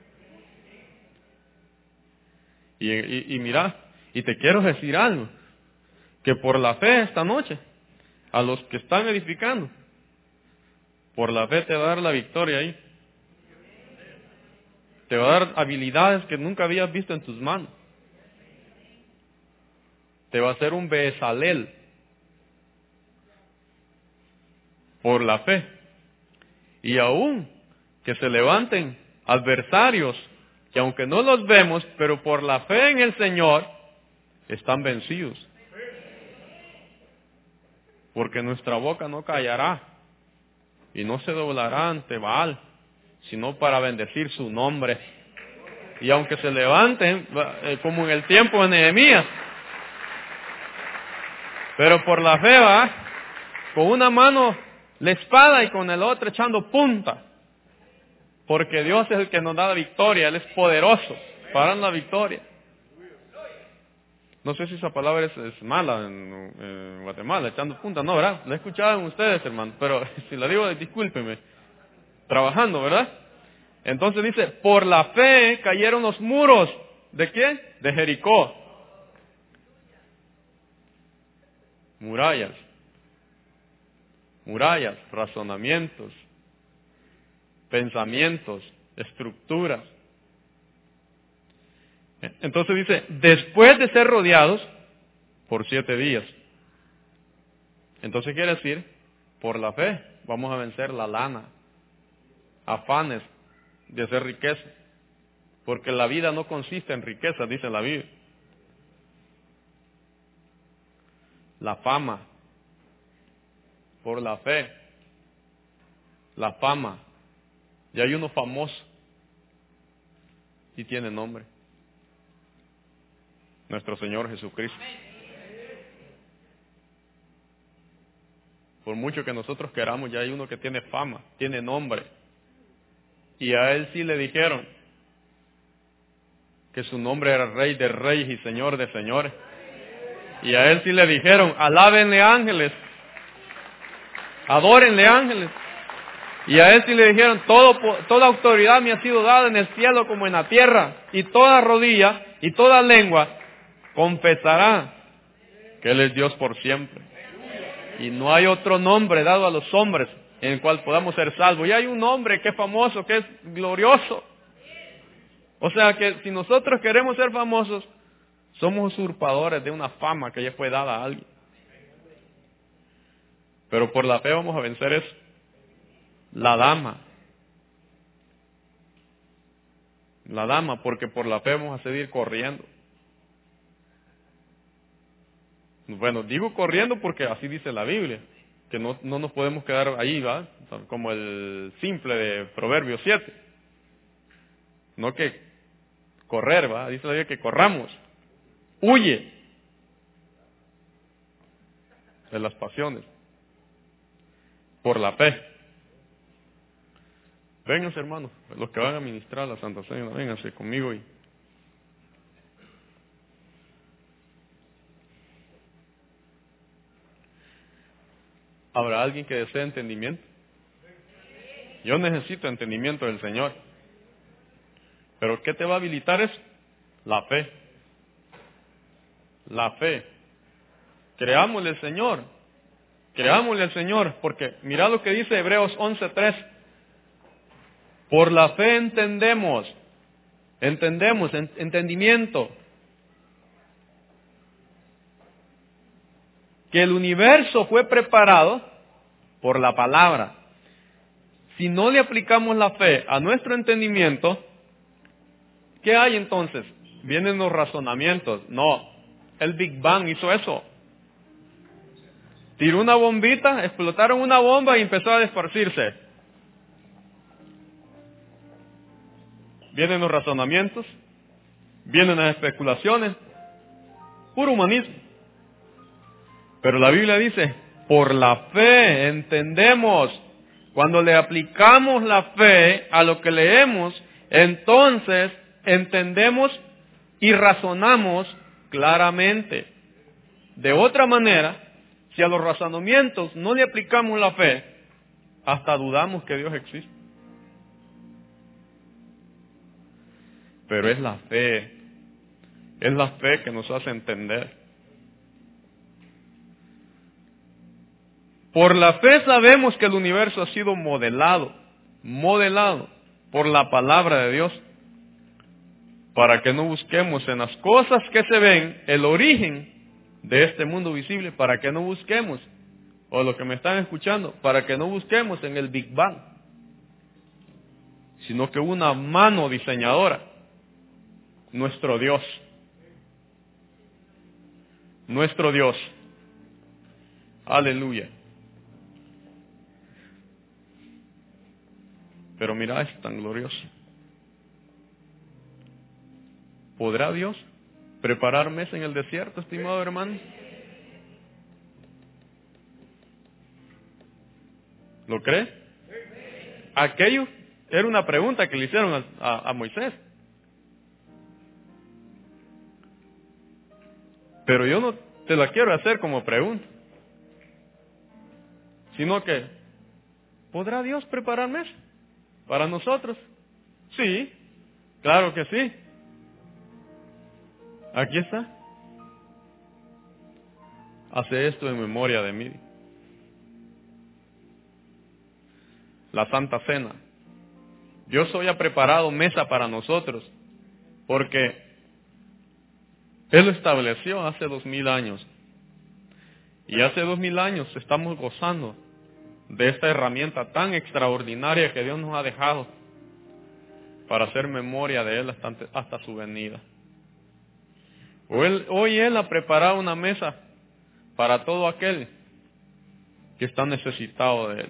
Y, mira, y te quiero decir algo, que por la fe esta noche, a los que están edificando, por la fe te va a dar la victoria ahí. Te va a dar habilidades que nunca habías visto en tus manos. Te va a hacer un besalel por la fe y aún que se levanten adversarios que aunque no los vemos, pero por la fe en el Señor, están vencidos. Porque nuestra boca no callará y no se doblará ante Baal, sino para bendecir su nombre. Y aunque se levanten, eh, como en el tiempo de Nehemías, pero por la fe va, con una mano la espada y con el otro echando punta. Porque Dios es el que nos da la victoria, Él es poderoso para la victoria. No sé si esa palabra es, mala en, Guatemala, echando punta, no, ¿verdad? La en ustedes, hermano, pero si la digo, discúlpeme. Trabajando, ¿verdad? Entonces dice, por la fe cayeron los muros. ¿De quién? De Jericó. Murallas murallas, razonamientos, pensamientos, estructuras. Entonces dice, después de ser rodeados por siete días. Entonces quiere decir, por la fe vamos a vencer la lana, afanes de hacer riqueza. Porque la vida no consiste en riqueza, dice la Biblia. La fama, por la fe, la fama. Y hay uno famoso y tiene nombre. Nuestro Señor Jesucristo. Por mucho que nosotros queramos, ya hay uno que tiene fama, tiene nombre. Y a él sí le dijeron que su nombre era Rey de Reyes y Señor de Señores. Y a él sí le dijeron, alábenle ángeles Adórenle ángeles. Y a él sí le dijeron, Todo, toda autoridad me ha sido dada en el cielo como en la tierra. Y toda rodilla y toda lengua confesará que Él es Dios por siempre. Y no hay otro nombre dado a los hombres en el cual podamos ser salvos. Y hay un hombre que es famoso, que es glorioso. O sea que si nosotros queremos ser famosos, somos usurpadores de una fama que ya fue dada a alguien. Pero por la fe vamos a vencer eso. La dama. La dama, porque por la fe vamos a seguir corriendo. Bueno, digo corriendo porque así dice la Biblia, que no, no nos podemos quedar ahí, ¿va? Como el simple de Proverbios 7. No que correr, ¿va? Dice la Biblia que corramos. Huye de las pasiones por la fe. Vénganse, hermanos, los que van a ministrar la Santa Cena, vénganse conmigo y ¿Habrá alguien que desee entendimiento? Yo necesito entendimiento del Señor. Pero ¿qué te va a habilitar eso? La fe. La fe. Creámosle al Señor. Creámosle al Señor. Porque mira lo que dice Hebreos 11.3. Por la fe entendemos. Entendemos, entendimiento. Que el universo fue preparado por la palabra. Si no le aplicamos la fe a nuestro entendimiento, ¿qué hay entonces? Vienen los razonamientos. No, el Big Bang hizo eso. Tiró una bombita, explotaron una bomba y empezó a desparcirse. Vienen los razonamientos, vienen las especulaciones, puro humanismo. Pero la Biblia dice, por la fe entendemos. Cuando le aplicamos la fe a lo que leemos, entonces entendemos y razonamos claramente. De otra manera, si a los razonamientos no le aplicamos la fe, hasta dudamos que Dios existe. Pero es la fe, es la fe que nos hace entender. Por la fe sabemos que el universo ha sido modelado, modelado por la palabra de Dios, para que no busquemos en las cosas que se ven el origen de este mundo visible, para que no busquemos, o lo que me están escuchando, para que no busquemos en el Big Bang, sino que una mano diseñadora, nuestro Dios, nuestro Dios, aleluya. Pero mira, es tan glorioso. ¿Podrá Dios preparar mesa en el desierto, estimado hermano? ¿Lo cree? Aquello era una pregunta que le hicieron a, Moisés. Pero yo no te la quiero hacer como pregunta, sino que, ¿podrá Dios preparar mesa? ¿Para nosotros? Sí, claro que sí. Aquí está. Hace esto en memoria de mí. La Santa Cena. Dios hoy ha preparado mesa para nosotros porque Él lo estableció hace dos mil años. Y hace dos mil años estamos gozando de esta herramienta tan extraordinaria que Dios nos ha dejado para hacer memoria de Él hasta, su venida. Hoy Él ha preparado una mesa para todo aquel que está necesitado de Él.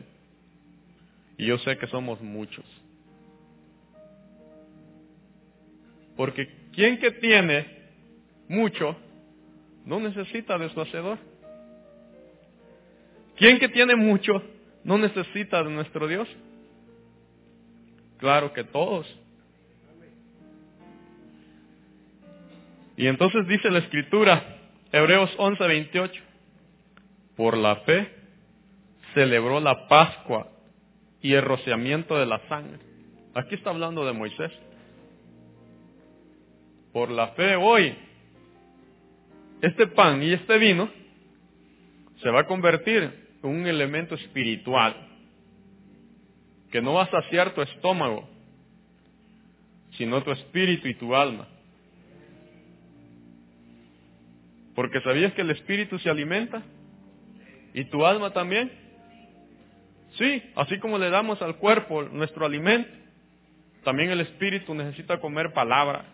Y yo sé que somos muchos. Porque quien que tiene mucho no necesita de su hacedor. Quien que tiene mucho no necesita de nuestro Dios? Claro que todos. Y entonces dice la escritura, Hebreos 11, 28, por la fe celebró la Pascua y el rociamiento de la sangre. Aquí está hablando de Moisés. Por la fe hoy, este pan y este vino se va a convertir un elemento espiritual que no va a saciar tu estómago, sino tu espíritu y tu alma. Porque sabías que el espíritu se alimenta y tu alma también. Sí, así como le damos al cuerpo nuestro alimento, también el espíritu necesita comer palabra.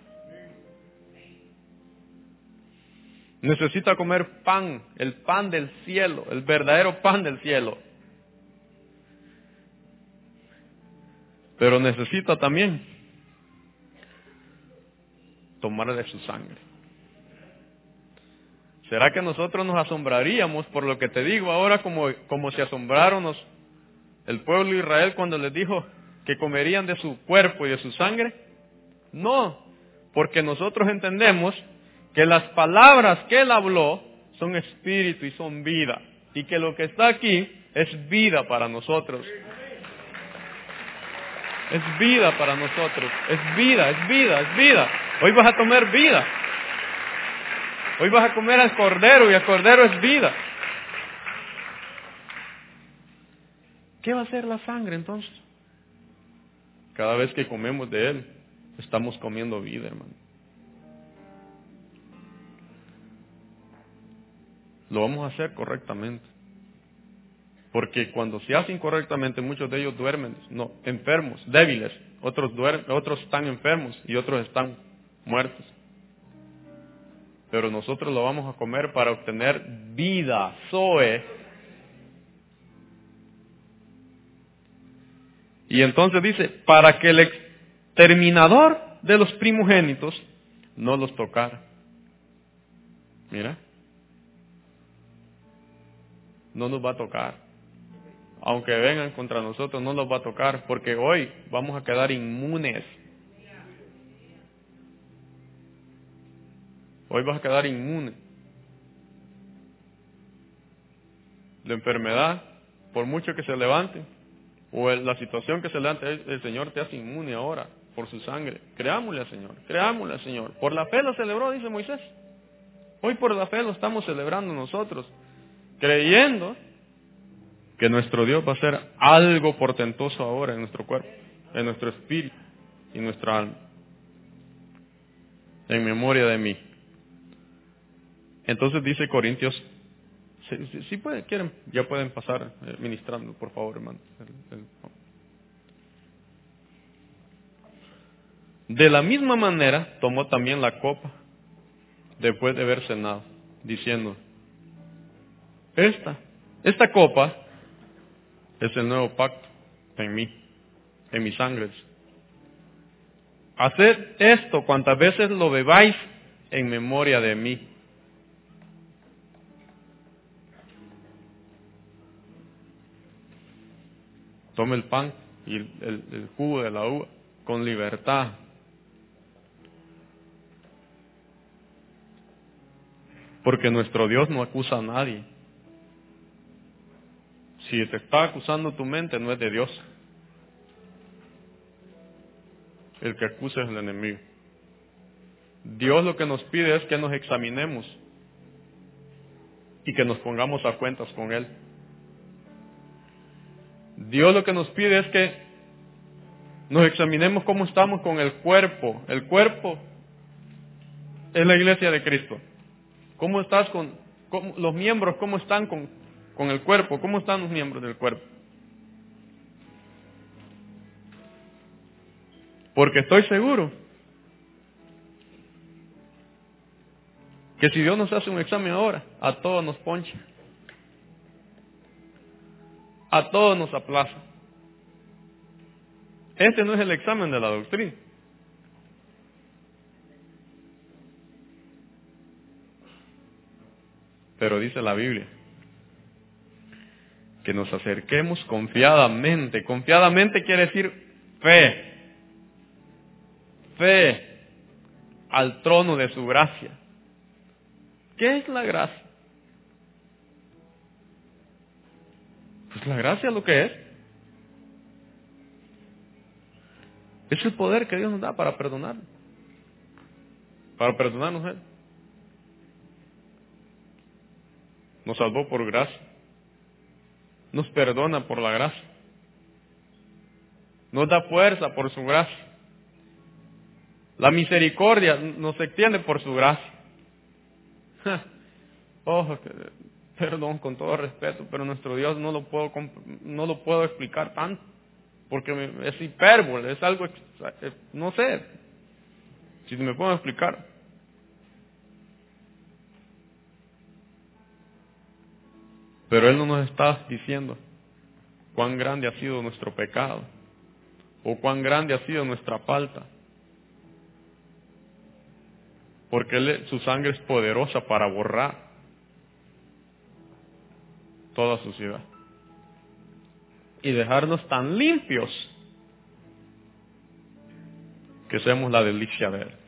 Necesita comer pan, el pan del cielo, el verdadero pan del cielo. Pero necesita también tomar de su sangre. ¿Será que nosotros nos asombraríamos por lo que te digo ahora como, como se asombraron el pueblo de Israel cuando les dijo que comerían de su cuerpo y de su sangre? No, porque nosotros entendemos que las palabras que él habló son espíritu y son vida, y que lo que está aquí es vida para nosotros. Es vida para nosotros, es vida, es vida, es vida. Hoy vas a comer vida. Hoy vas a comer al cordero y el cordero es vida. ¿Qué va a hacer la sangre entonces? Cada vez que comemos de él, estamos comiendo vida, hermano. Lo vamos a hacer correctamente. Porque cuando se hace incorrectamente, muchos de ellos duermen, no, enfermos, débiles. Otros, duermen, otros están enfermos y otros están muertos. Pero nosotros lo vamos a comer para obtener vida, Zoe. Y entonces dice, para que el exterminador de los primogénitos no los tocara. Mira, no nos va a tocar aunque vengan contra nosotros, no nos va a tocar, porque hoy vamos a quedar inmunes. Hoy vas a quedar inmune. La enfermedad, por mucho que se levante, o la situación que se levante, el, Señor te hace inmune ahora por su sangre. Creámosle Señor, creámosle Señor. Por la fe lo celebró, dice Moisés. Hoy por la fe lo estamos celebrando nosotros, creyendo que nuestro Dios va a hacer algo portentoso ahora en nuestro cuerpo, en nuestro espíritu y nuestra alma. En memoria de mí. Entonces dice Corintios, si, pueden, quieren, ya pueden pasar eh, ministrando, por favor, hermano. De la misma manera tomó también la copa después de haber cenado, diciendo, esta, esta copa es el nuevo pacto en mí, en mis sangre. Haced esto cuantas veces lo bebáis en memoria de mí. Tome el pan y el, el jugo de la uva con libertad. Porque nuestro Dios no acusa a nadie. Si te está acusando tu mente, no es de Dios. El que acusa es el enemigo. Dios lo que nos pide es que nos examinemos y que nos pongamos a cuentas con Él. Dios lo que nos pide es que nos examinemos cómo estamos con el cuerpo. El cuerpo es la iglesia de Cristo. ¿Cómo estás con los miembros? ¿Cómo están con, con el cuerpo. ¿Cómo están los miembros del cuerpo? Porque estoy seguro que si Dios nos hace un examen ahora, a todos nos poncha. A todos nos aplaza. Este no es el examen de la doctrina. Pero dice la Biblia que nos acerquemos confiadamente. Confiadamente quiere decir fe. Fe al trono de su gracia. ¿Qué es la gracia? Pues la gracia lo que es. Es el poder que Dios nos da para perdonar. Para perdonarnos Él. Nos salvó por gracia nos perdona por la gracia. nos da fuerza por su gracia. La misericordia nos extiende por su gracia. Ojo, perdón con todo respeto, pero nuestro Dios no lo puedo, no lo puedo explicar tanto, porque es hipérbole, es algo, eh, no sé, si me puedo explicar. Pero Él no nos está diciendo cuán grande ha sido nuestro pecado o cuán grande ha sido nuestra falta. Porque su sangre es poderosa para borrar toda suciedad y dejarnos tan limpios que seamos la delicia de Él.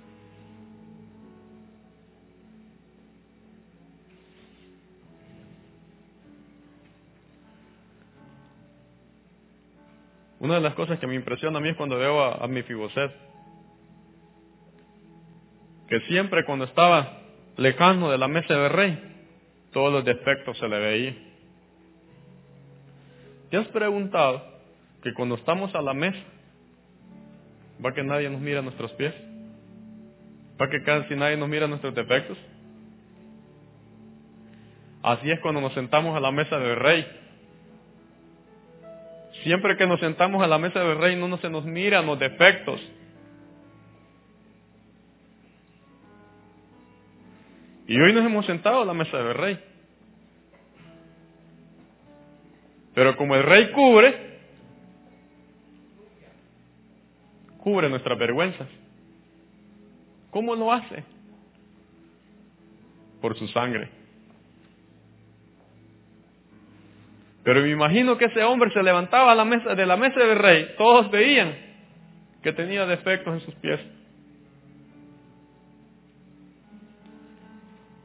Una de las cosas que me impresiona a mí es cuando veo a, mi Fiboset, que siempre cuando estaba lejano de la mesa del rey, todos los defectos se le veían. ¿Te has preguntado que cuando estamos a la mesa, va que nadie nos mira nuestros pies? ¿Va que casi nadie nos mira nuestros defectos? Así es cuando nos sentamos a la mesa del rey Siempre que nos sentamos a la mesa del rey no se nos miran los defectos. Y hoy nos hemos sentado a la mesa del rey. Pero como el rey cubre, cubre nuestras vergüenzas. ¿Cómo lo hace? Por su sangre. Pero me imagino que ese hombre se levantaba a la mesa, de la mesa del rey. Todos veían que tenía defectos en sus pies.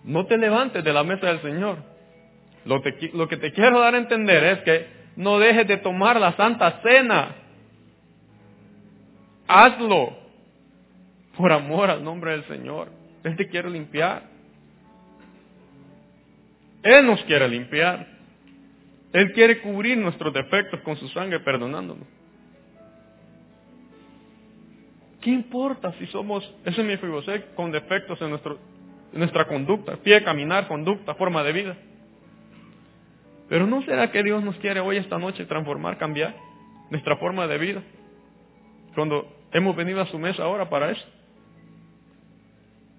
No te levantes de la mesa del Señor. Lo, lo que te quiero dar a entender es que no dejes de tomar la santa cena. Hazlo por amor al nombre del Señor. Él te quiere limpiar. Él nos quiere limpiar. Él quiere cubrir nuestros defectos con su sangre perdonándonos. ¿Qué importa si somos, ese es mi fibosec, con defectos en, nuestro, en nuestra conducta, pie, caminar, conducta, forma de vida? Pero ¿no será que Dios nos quiere hoy, esta noche, transformar, cambiar nuestra forma de vida? Cuando hemos venido a su mesa ahora para eso.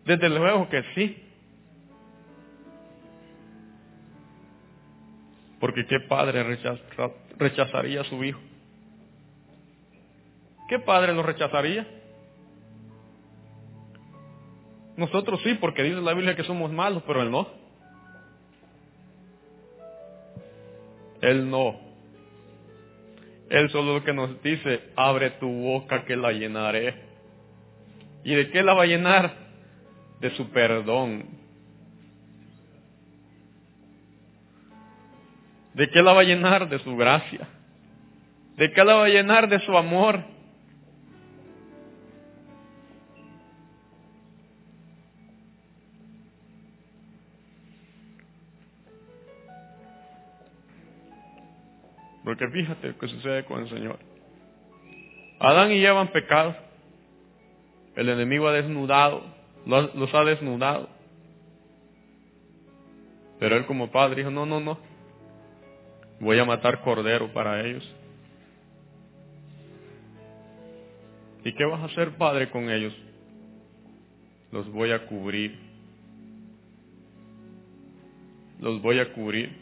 Desde luego que sí. Porque qué padre rechazaría a su hijo. ¿Qué padre lo rechazaría? Nosotros sí, porque dice la Biblia que somos malos, pero él no. Él no. Él solo lo que nos dice, abre tu boca que la llenaré. ¿Y de qué la va a llenar? De su perdón, ¿De qué la va a llenar? De su gracia. ¿De qué la va a llenar? De su amor. Porque fíjate lo que sucede con el Señor. Adán y Eva han pecado. El enemigo ha desnudado, los ha desnudado. Pero él como padre dijo, no, no, no, Voy a matar cordero para ellos. ¿Y qué vas a hacer, Padre, con ellos? Los voy a cubrir. Los voy a cubrir.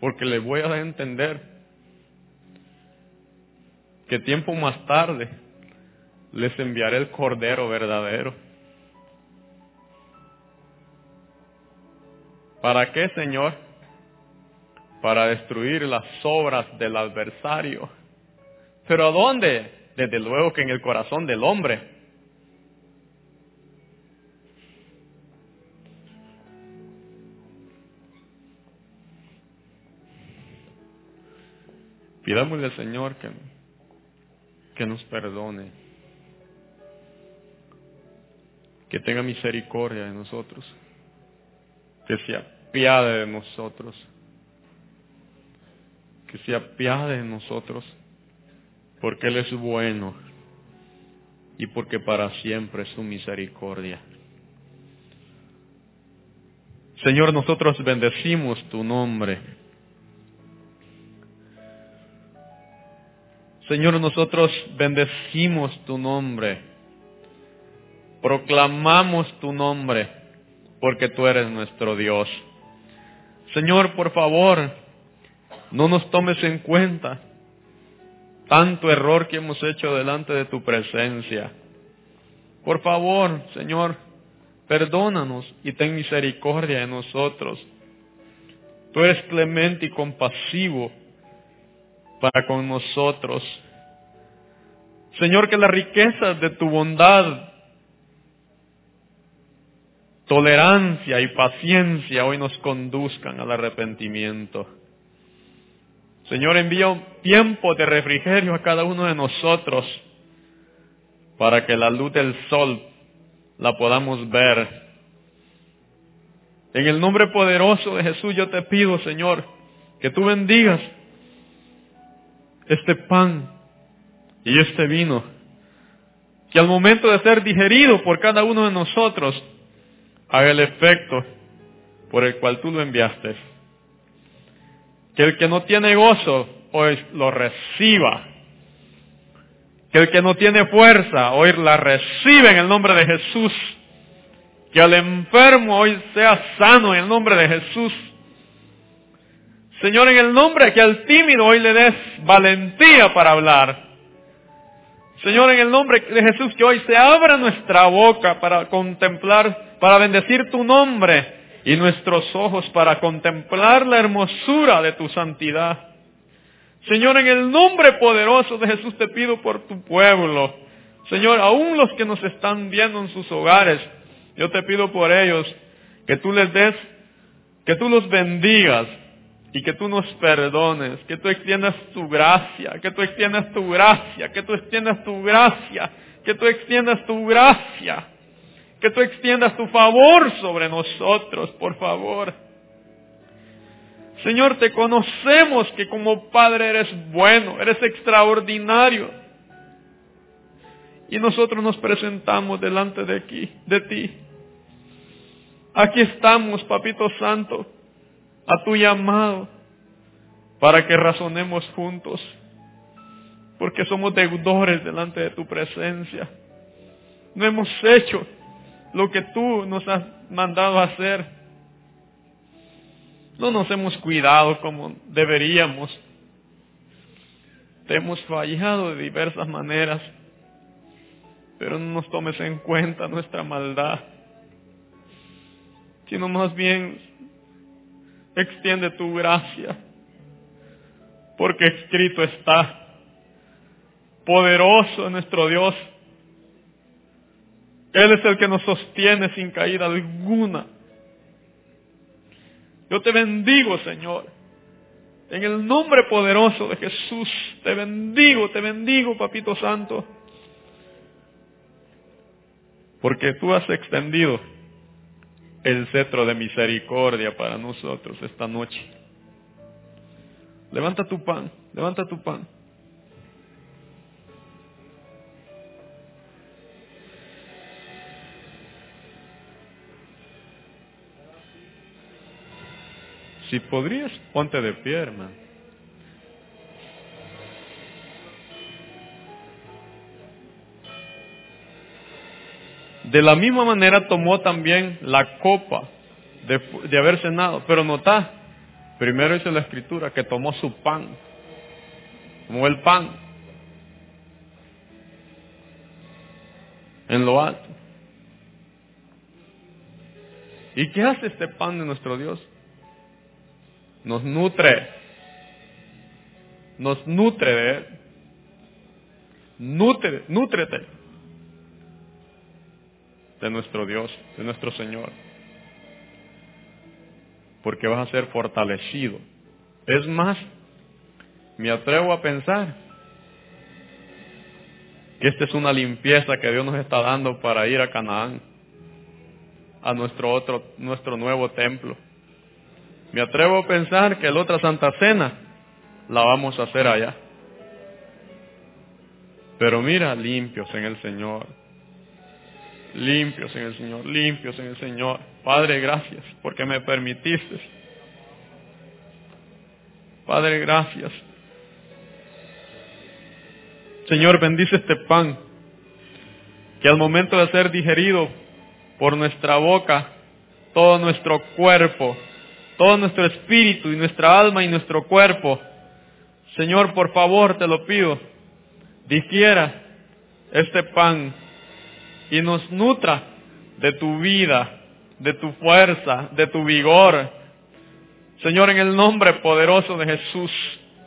Porque les voy a entender que tiempo más tarde les enviaré el cordero verdadero. ¿Para qué, Señor? Para destruir las obras del adversario. ¿Pero a dónde? Desde luego que en el corazón del hombre. Pidámosle al Señor que, que nos perdone, que tenga misericordia de nosotros, que se apiade de nosotros que se apiade de nosotros, porque Él es bueno y porque para siempre es su misericordia. Señor, nosotros bendecimos tu nombre. Señor, nosotros bendecimos tu nombre. Proclamamos tu nombre porque tú eres nuestro Dios. Señor, por favor, no nos tomes en cuenta tanto error que hemos hecho delante de tu presencia. Por favor, Señor, perdónanos y ten misericordia de nosotros. Tú eres clemente y compasivo para con nosotros. Señor, que las riquezas de tu bondad, tolerancia y paciencia hoy nos conduzcan al arrepentimiento. Señor, envía un tiempo de refrigerio a cada uno de nosotros para que la luz del sol la podamos ver. En el nombre poderoso de Jesús yo te pido, Señor, que tú bendigas este pan y este vino, que al momento de ser digerido por cada uno de nosotros, haga el efecto por el cual tú lo enviaste que el que no tiene gozo hoy lo reciba. Que el que no tiene fuerza hoy la recibe en el nombre de Jesús. Que el enfermo hoy sea sano en el nombre de Jesús. Señor, en el nombre que al tímido hoy le des valentía para hablar. Señor, en el nombre de Jesús, que hoy se abra nuestra boca para contemplar, para bendecir tu nombre y nuestros ojos para contemplar la hermosura de tu santidad. Señor, en el nombre poderoso de Jesús te pido por tu pueblo. Señor, aún los que nos están viendo en sus hogares, yo te pido por ellos que tú les des, que tú los bendigas y que tú nos perdones, que tú extiendas tu gracia, que tú extiendas tu gracia, que tú extiendas tu gracia, que tú extiendas tu gracia que tú extiendas tu favor sobre nosotros, por favor. Señor, te conocemos que como Padre eres bueno, eres extraordinario. Y nosotros nos presentamos delante de aquí, de ti. Aquí estamos, Papito Santo, a tu llamado, para que razonemos juntos, porque somos deudores delante de tu presencia. No hemos hecho lo que tú nos has mandado hacer. No nos hemos cuidado como deberíamos. Te hemos fallado de diversas maneras, pero no nos tomes en cuenta nuestra maldad, sino más bien extiende tu gracia, porque escrito está, poderoso nuestro Dios él es el que nos sostiene sin caída alguna. Yo te bendigo, Señor. En el nombre poderoso de Jesús, te bendigo, te bendigo, Papito Santo. Porque tú has extendido el cetro de misericordia para nosotros esta noche. Levanta tu pan, levanta tu pan. Si podrías, ponte de pie, hermano. De la misma manera tomó también la copa de, haber cenado. Pero nota, primero dice la escritura que tomó su pan. Tomó el pan. En lo alto. ¿Y qué hace este pan de nuestro Dios? Nos nutre, nos nutre de Él. Nutre, nútrete de nuestro Dios, de nuestro Señor. Porque vas a ser fortalecido. Es más, me atrevo a pensar que esta es una limpieza que Dios nos está dando para ir a Canaán, a nuestro otro, nuestro nuevo templo. Me atrevo a pensar que la otra Santa Cena la vamos a hacer allá. Pero mira, limpios en el Señor. Limpios en el Señor, limpios en el Señor. Padre, gracias porque me permitiste. Padre, gracias. Señor, bendice este pan que al momento de ser digerido por nuestra boca, todo nuestro cuerpo, todo nuestro espíritu y nuestra alma y nuestro cuerpo, Señor, por favor, te lo pido, digiera este pan y nos nutra de tu vida, de tu fuerza, de tu vigor. Señor, en el nombre poderoso de Jesús,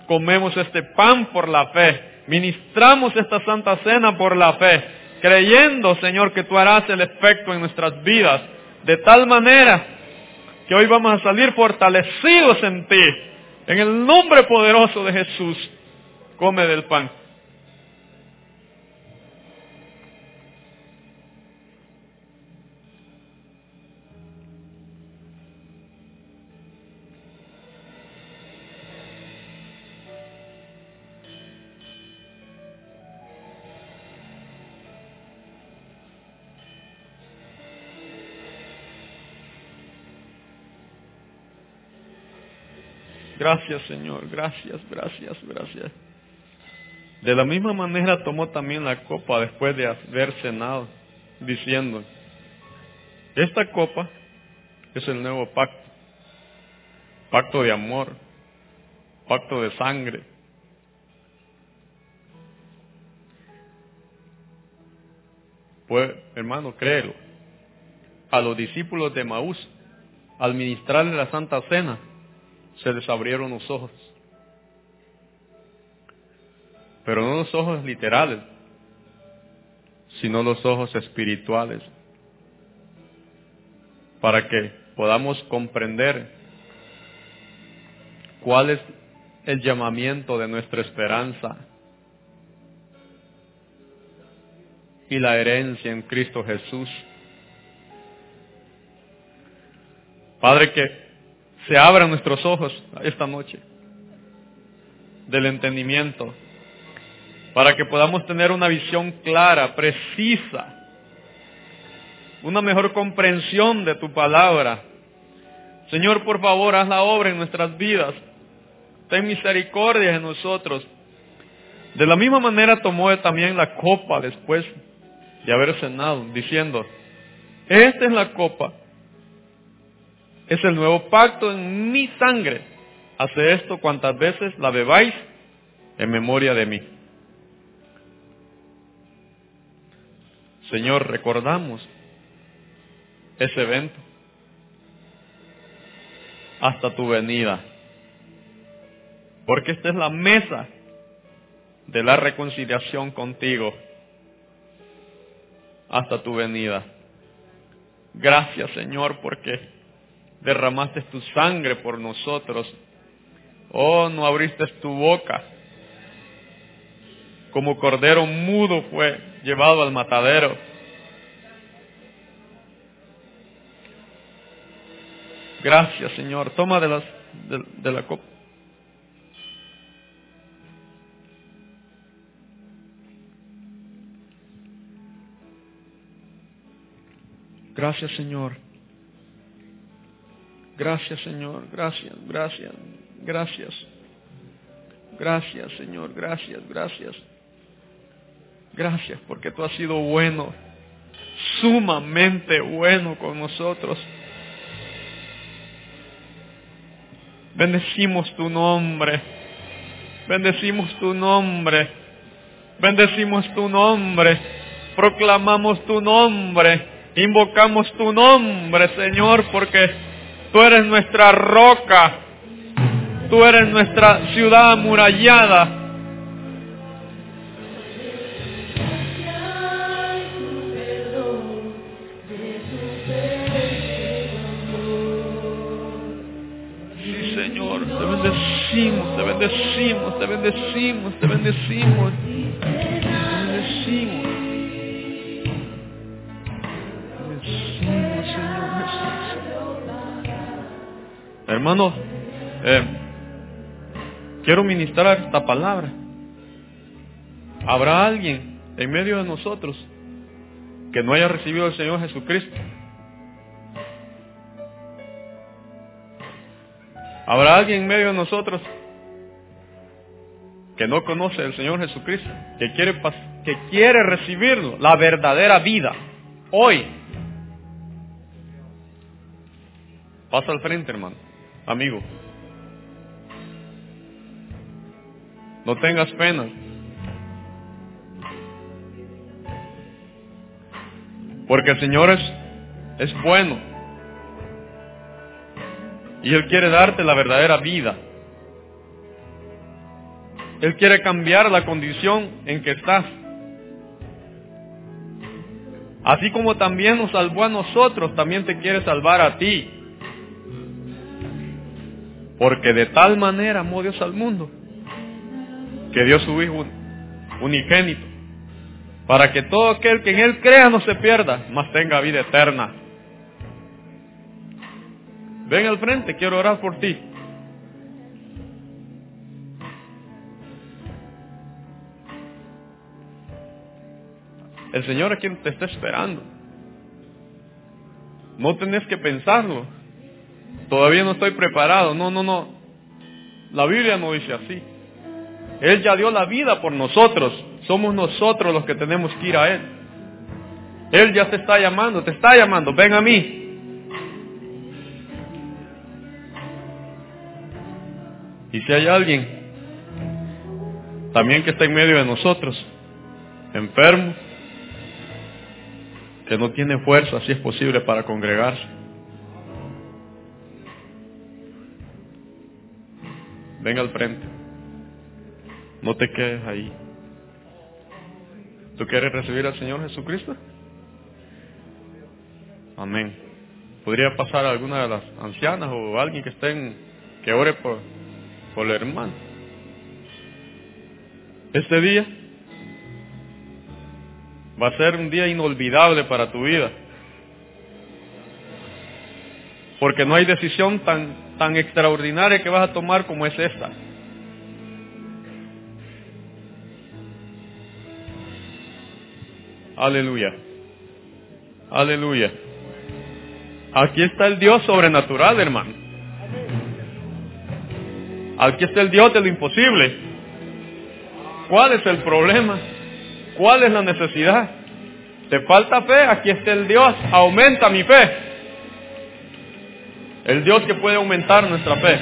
comemos este pan por la fe, ministramos esta santa cena por la fe creyendo, Señor, que tú harás el efecto en nuestras vidas, de tal manera que hoy vamos a salir fortalecidos en ti. En el nombre poderoso de Jesús, come del pan. Gracias Señor, gracias, gracias, gracias. De la misma manera tomó también la copa después de haber cenado, diciendo, esta copa es el nuevo pacto, pacto de amor, pacto de sangre. Pues, hermano, créelo. A los discípulos de Maús, al ministrarle la Santa Cena, se les abrieron los ojos. Pero no los ojos literales, sino los ojos espirituales, para que podamos comprender cuál es el llamamiento de nuestra esperanza y la herencia en Cristo Jesús. Padre, que se abran nuestros ojos esta noche del entendimiento para que podamos tener una visión clara, precisa, una mejor comprensión de tu palabra. Señor, por favor, haz la obra en nuestras vidas. Ten misericordia en nosotros. De la misma manera tomó también la copa después de haber cenado, diciendo, esta es la copa es el nuevo pacto en mi sangre. Hace esto cuantas veces la bebáis en memoria de mí. Señor, recordamos ese evento hasta tu venida. Porque esta es la mesa de la reconciliación contigo hasta tu venida. Gracias Señor porque derramaste tu sangre por nosotros. Oh, no abriste tu boca. Como cordero mudo fue llevado al matadero. Gracias, Señor. Toma de, las, de la copa. Gracias, Señor. Gracias Señor, gracias, gracias, gracias. Gracias Señor, gracias, gracias. Gracias porque tú has sido bueno, sumamente bueno con nosotros. Bendecimos tu nombre, bendecimos tu nombre, bendecimos tu nombre, proclamamos tu nombre, invocamos tu nombre, Señor, porque Tú eres nuestra roca. Tú eres nuestra ciudad amurallada. Eh, quiero ministrar esta palabra. ¿Habrá alguien en medio de nosotros que no haya recibido al Señor Jesucristo? ¿Habrá alguien en medio de nosotros que no conoce al Señor Jesucristo, que quiere, que quiere recibirlo, la verdadera vida, hoy? Pasa al frente, hermano, amigo. No tengas pena. Porque el Señor es, es bueno. Y Él quiere darte la verdadera vida. Él quiere cambiar la condición en que estás. Así como también nos salvó a nosotros, también te quiere salvar a ti. Porque de tal manera amó Dios al mundo, que dio su Hijo unigénito, para que todo aquel que en Él crea no se pierda, mas tenga vida eterna. Ven al frente, quiero orar por ti. El Señor a quien te está esperando. No tenés que pensarlo. Todavía no estoy preparado. No, no, no. La Biblia no dice así. Él ya dio la vida por nosotros. Somos nosotros los que tenemos que ir a Él. Él ya te está llamando, te está llamando. Ven a mí. Y si hay alguien también que está en medio de nosotros, enfermo, que no tiene fuerza, si es posible, para congregarse. Venga al frente. No te quedes ahí. ¿Tú quieres recibir al Señor Jesucristo? Amén. ¿Podría pasar alguna de las ancianas o alguien que estén, que ore por, por el hermano? Este día Va a ser un día inolvidable para tu vida. Porque no hay decisión tan, tan extraordinaria que vas a tomar como es esta. Aleluya. Aleluya. Aquí está el Dios sobrenatural, hermano. Aquí está el Dios de lo imposible. ¿Cuál es el problema? ¿Cuál es la necesidad? ¿Te falta fe? Aquí está el Dios. Aumenta mi fe. El Dios que puede aumentar nuestra fe.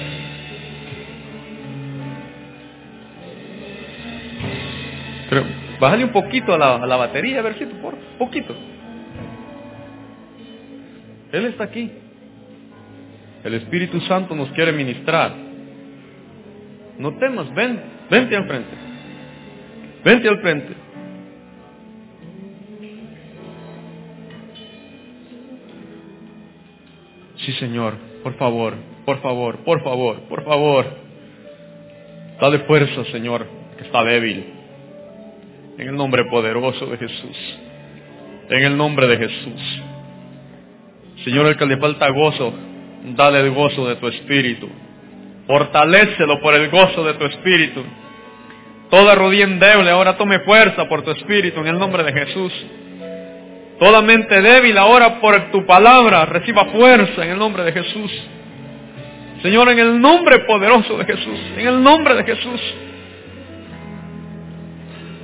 Pero bájale un poquito a la, a la batería, a ver si por poquito. Él está aquí. El Espíritu Santo nos quiere ministrar. No temas, ven, vente al frente. Vente al frente. Sí, Señor, por favor, por favor, por favor, por favor. Dale fuerza, Señor, que está débil. En el nombre poderoso de Jesús. En el nombre de Jesús. Señor, el que le falta gozo, dale el gozo de tu espíritu. Fortalécelo por el gozo de tu espíritu. Toda rodilla endeble ahora tome fuerza por tu espíritu en el nombre de Jesús. Toda mente débil ahora por tu palabra reciba fuerza en el nombre de Jesús. Señor, en el nombre poderoso de Jesús, en el nombre de Jesús.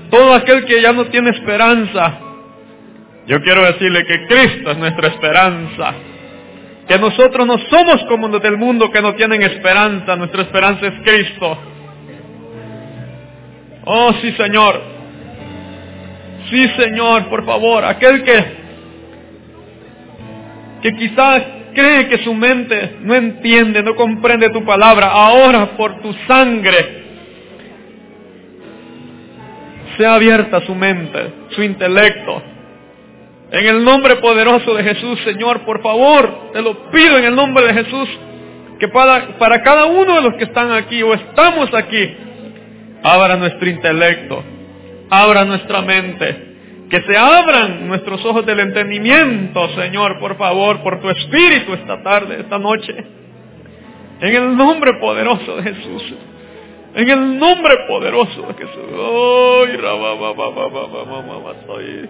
Todo aquel que ya no tiene esperanza, yo quiero decirle que Cristo es nuestra esperanza. Que nosotros no somos como los del mundo que no tienen esperanza, nuestra esperanza es Cristo. Oh sí, Señor. Sí, Señor, por favor, aquel que, que quizás cree que su mente no entiende, no comprende tu palabra, ahora por tu sangre, sea abierta su mente, su intelecto. En el nombre poderoso de Jesús, Señor, por favor, te lo pido en el nombre de Jesús, que para, para cada uno de los que están aquí o estamos aquí, abra nuestro intelecto, abra nuestra mente, que se abran nuestros ojos del entendimiento, Señor, por favor, por tu espíritu esta tarde, esta noche. En el nombre poderoso de Jesús. En el nombre poderoso de Jesús. ¡Ay, soy!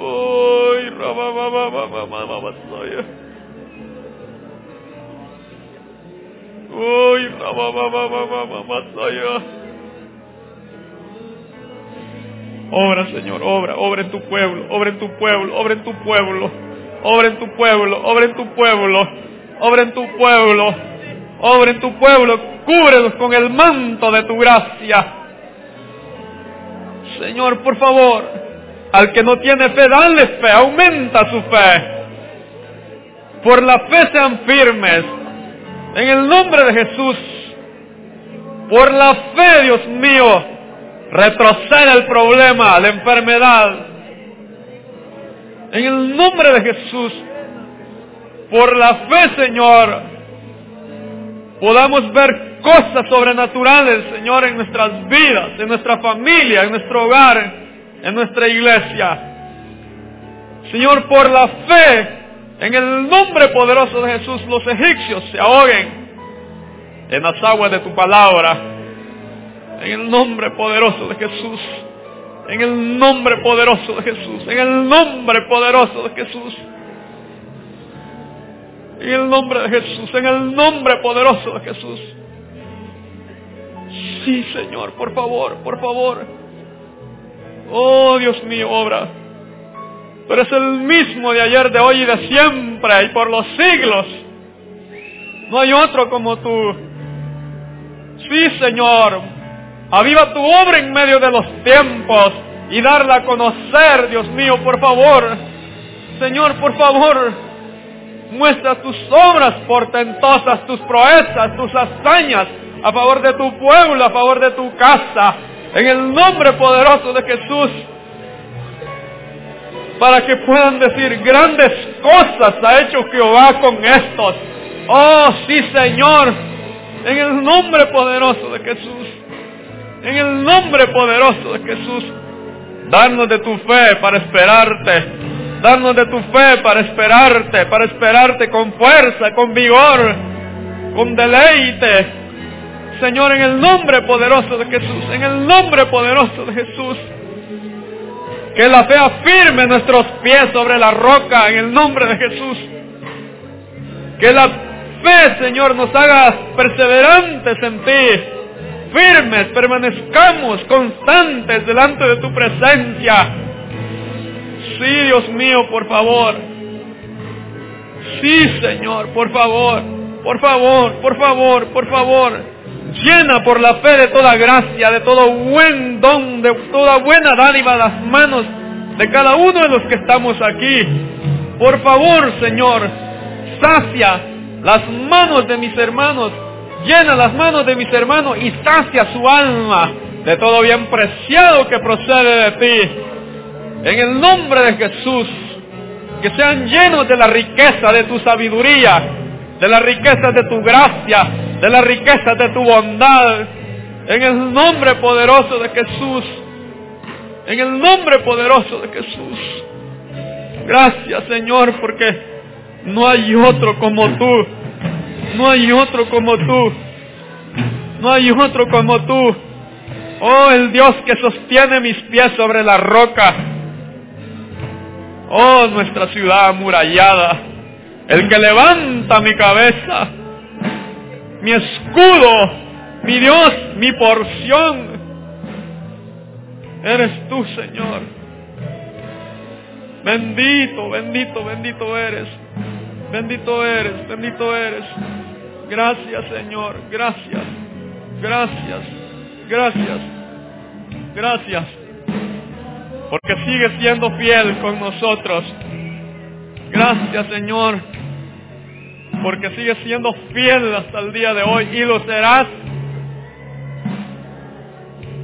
¡Ay, Obra, Señor, obra, obra en tu pueblo, obra en tu pueblo, obra en tu pueblo, obra en tu pueblo, obra en tu pueblo, obra en tu pueblo, obra en tu pueblo, cúbrelos con el manto de tu gracia. Señor, por favor, al que no tiene fe, dale fe, aumenta su fe. Por la fe sean firmes. En el nombre de Jesús. Por la fe, Dios mío, retrocede el problema, la enfermedad. En el nombre de Jesús, por la fe, Señor, podamos ver cosas sobrenaturales, Señor, en nuestras vidas, en nuestra familia, en nuestro hogar, en nuestra iglesia. Señor, por la fe, en el nombre poderoso de Jesús, los egipcios se ahoguen en las aguas de tu palabra. En el nombre poderoso de Jesús. En el nombre poderoso de Jesús. En el nombre poderoso de Jesús. En el nombre de Jesús. En el nombre poderoso de Jesús. Sí, Señor, por favor, por favor. Oh, Dios mío, obra. Tú eres el mismo de ayer, de hoy y de siempre y por los siglos. No hay otro como tú. Sí, Señor, Aviva tu obra en medio de los tiempos y darla a conocer, Dios mío, por favor. Señor, por favor, muestra tus obras portentosas, tus proezas, tus hazañas a favor de tu pueblo, a favor de tu casa, en el nombre poderoso de Jesús, para que puedan decir grandes cosas ha hecho Jehová con estos. Oh, sí, Señor, en el nombre poderoso de Jesús. En el nombre poderoso de Jesús, danos de tu fe para esperarte. Danos de tu fe para esperarte, para esperarte con fuerza, con vigor, con deleite. Señor, en el nombre poderoso de Jesús, en el nombre poderoso de Jesús. Que la fe afirme nuestros pies sobre la roca en el nombre de Jesús. Que la fe, Señor, nos haga perseverantes en ti firmes, permanezcamos constantes delante de tu presencia. Sí, Dios mío, por favor. Sí, Señor, por favor, por favor, por favor, por favor. Llena por la fe de toda gracia, de todo buen don, de toda buena dádiva las manos de cada uno de los que estamos aquí. Por favor, Señor, sacia las manos de mis hermanos llena las manos de mis hermanos y sacia su alma de todo bien preciado que procede de ti. En el nombre de Jesús, que sean llenos de la riqueza de tu sabiduría, de la riqueza de tu gracia, de la riqueza de tu bondad. En el nombre poderoso de Jesús. En el nombre poderoso de Jesús. Gracias Señor porque no hay otro como tú. No hay otro como tú. No hay otro como tú. Oh, el Dios que sostiene mis pies sobre la roca. Oh, nuestra ciudad amurallada. El que levanta mi cabeza. Mi escudo. Mi Dios, mi porción. Eres tú, Señor. Bendito, bendito, bendito eres. Bendito eres, bendito eres. Gracias Señor, gracias, gracias, gracias, gracias. Porque sigues siendo fiel con nosotros. Gracias Señor. Porque sigues siendo fiel hasta el día de hoy y lo serás.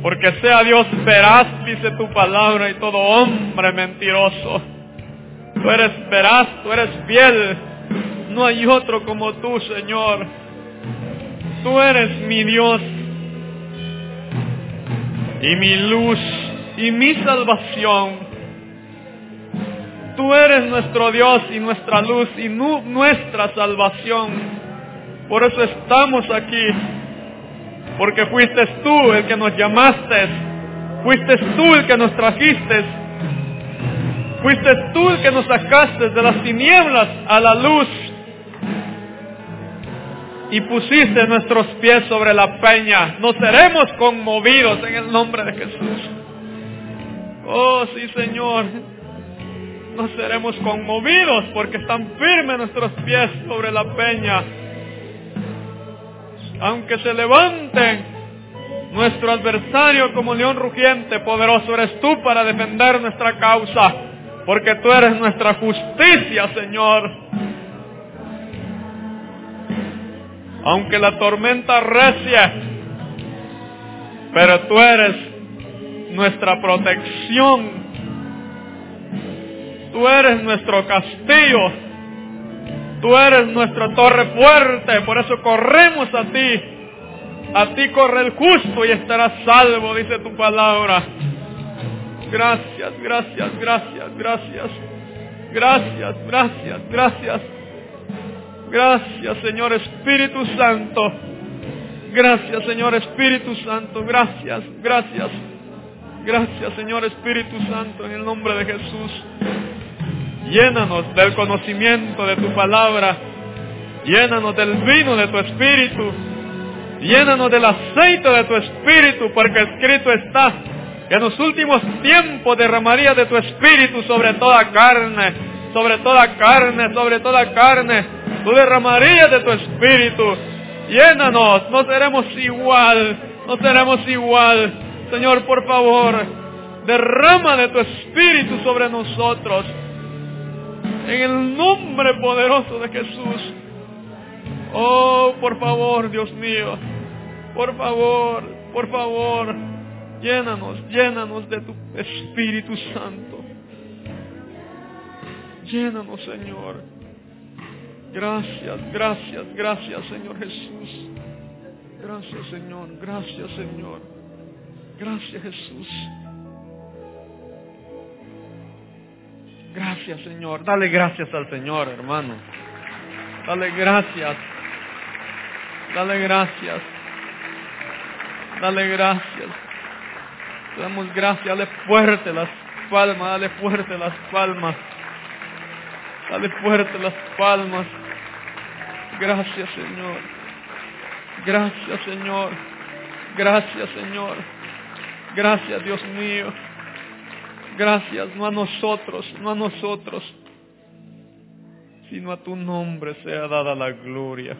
Porque sea Dios veraz, dice tu palabra, y todo hombre mentiroso. Tú eres veraz, tú eres fiel no hay otro como tú, Señor. Tú eres mi Dios y mi luz y mi salvación. Tú eres nuestro Dios y nuestra luz y nuestra salvación. Por eso estamos aquí. Porque fuiste tú el que nos llamaste. Fuiste tú el que nos trajiste. Fuiste tú el que nos sacaste de las tinieblas a la luz. Y pusiste nuestros pies sobre la peña. Nos seremos conmovidos en el nombre de Jesús. Oh, sí, Señor. Nos seremos conmovidos porque están firmes nuestros pies sobre la peña aunque se levante nuestro adversario como león rugiente, poderoso eres tú para defender nuestra causa, porque tú eres nuestra justicia, Señor. Aunque la tormenta recie, pero tú eres nuestra protección. Tú eres nuestro castillo. Tú eres nuestra torre fuerte, por eso corremos a ti. A ti corre el justo y estará salvo, dice tu palabra. Gracias, gracias, gracias, gracias. Gracias, gracias, gracias. Gracias, Señor Espíritu Santo. Gracias, Señor Espíritu Santo. Gracias, gracias. Gracias, Señor Espíritu Santo, en el nombre de Jesús. Llénanos del conocimiento de tu palabra. Llénanos del vino de tu espíritu. Llénanos del aceite de tu espíritu, porque escrito está que en los últimos tiempos derramaría de tu espíritu sobre toda carne, sobre toda carne, sobre toda carne. Tú derramarías de tu espíritu. Llénanos, no seremos igual, no seremos igual. Señor, por favor, derrama de tu espíritu sobre nosotros. En el nombre poderoso de Jesús. Oh, por favor, Dios mío. Por favor, por favor. Llénanos, llénanos de tu Espíritu Santo. Llénanos, Señor. Gracias, gracias, gracias, Señor Jesús. Gracias, Señor. Gracias, Señor. Gracias, Jesús. Gracias, Señor. Dale gracias al Señor, hermano. Dale gracias. Dale gracias. Dale gracias. damos gracias. Dale fuerte las palmas. Dale fuerte las palmas. Dale fuerte las palmas. Gracias, Señor. Gracias, Señor. Gracias, Señor. Gracias, Dios mío. Gracias, no a nosotros, no a nosotros, sino a tu nombre sea dada la gloria.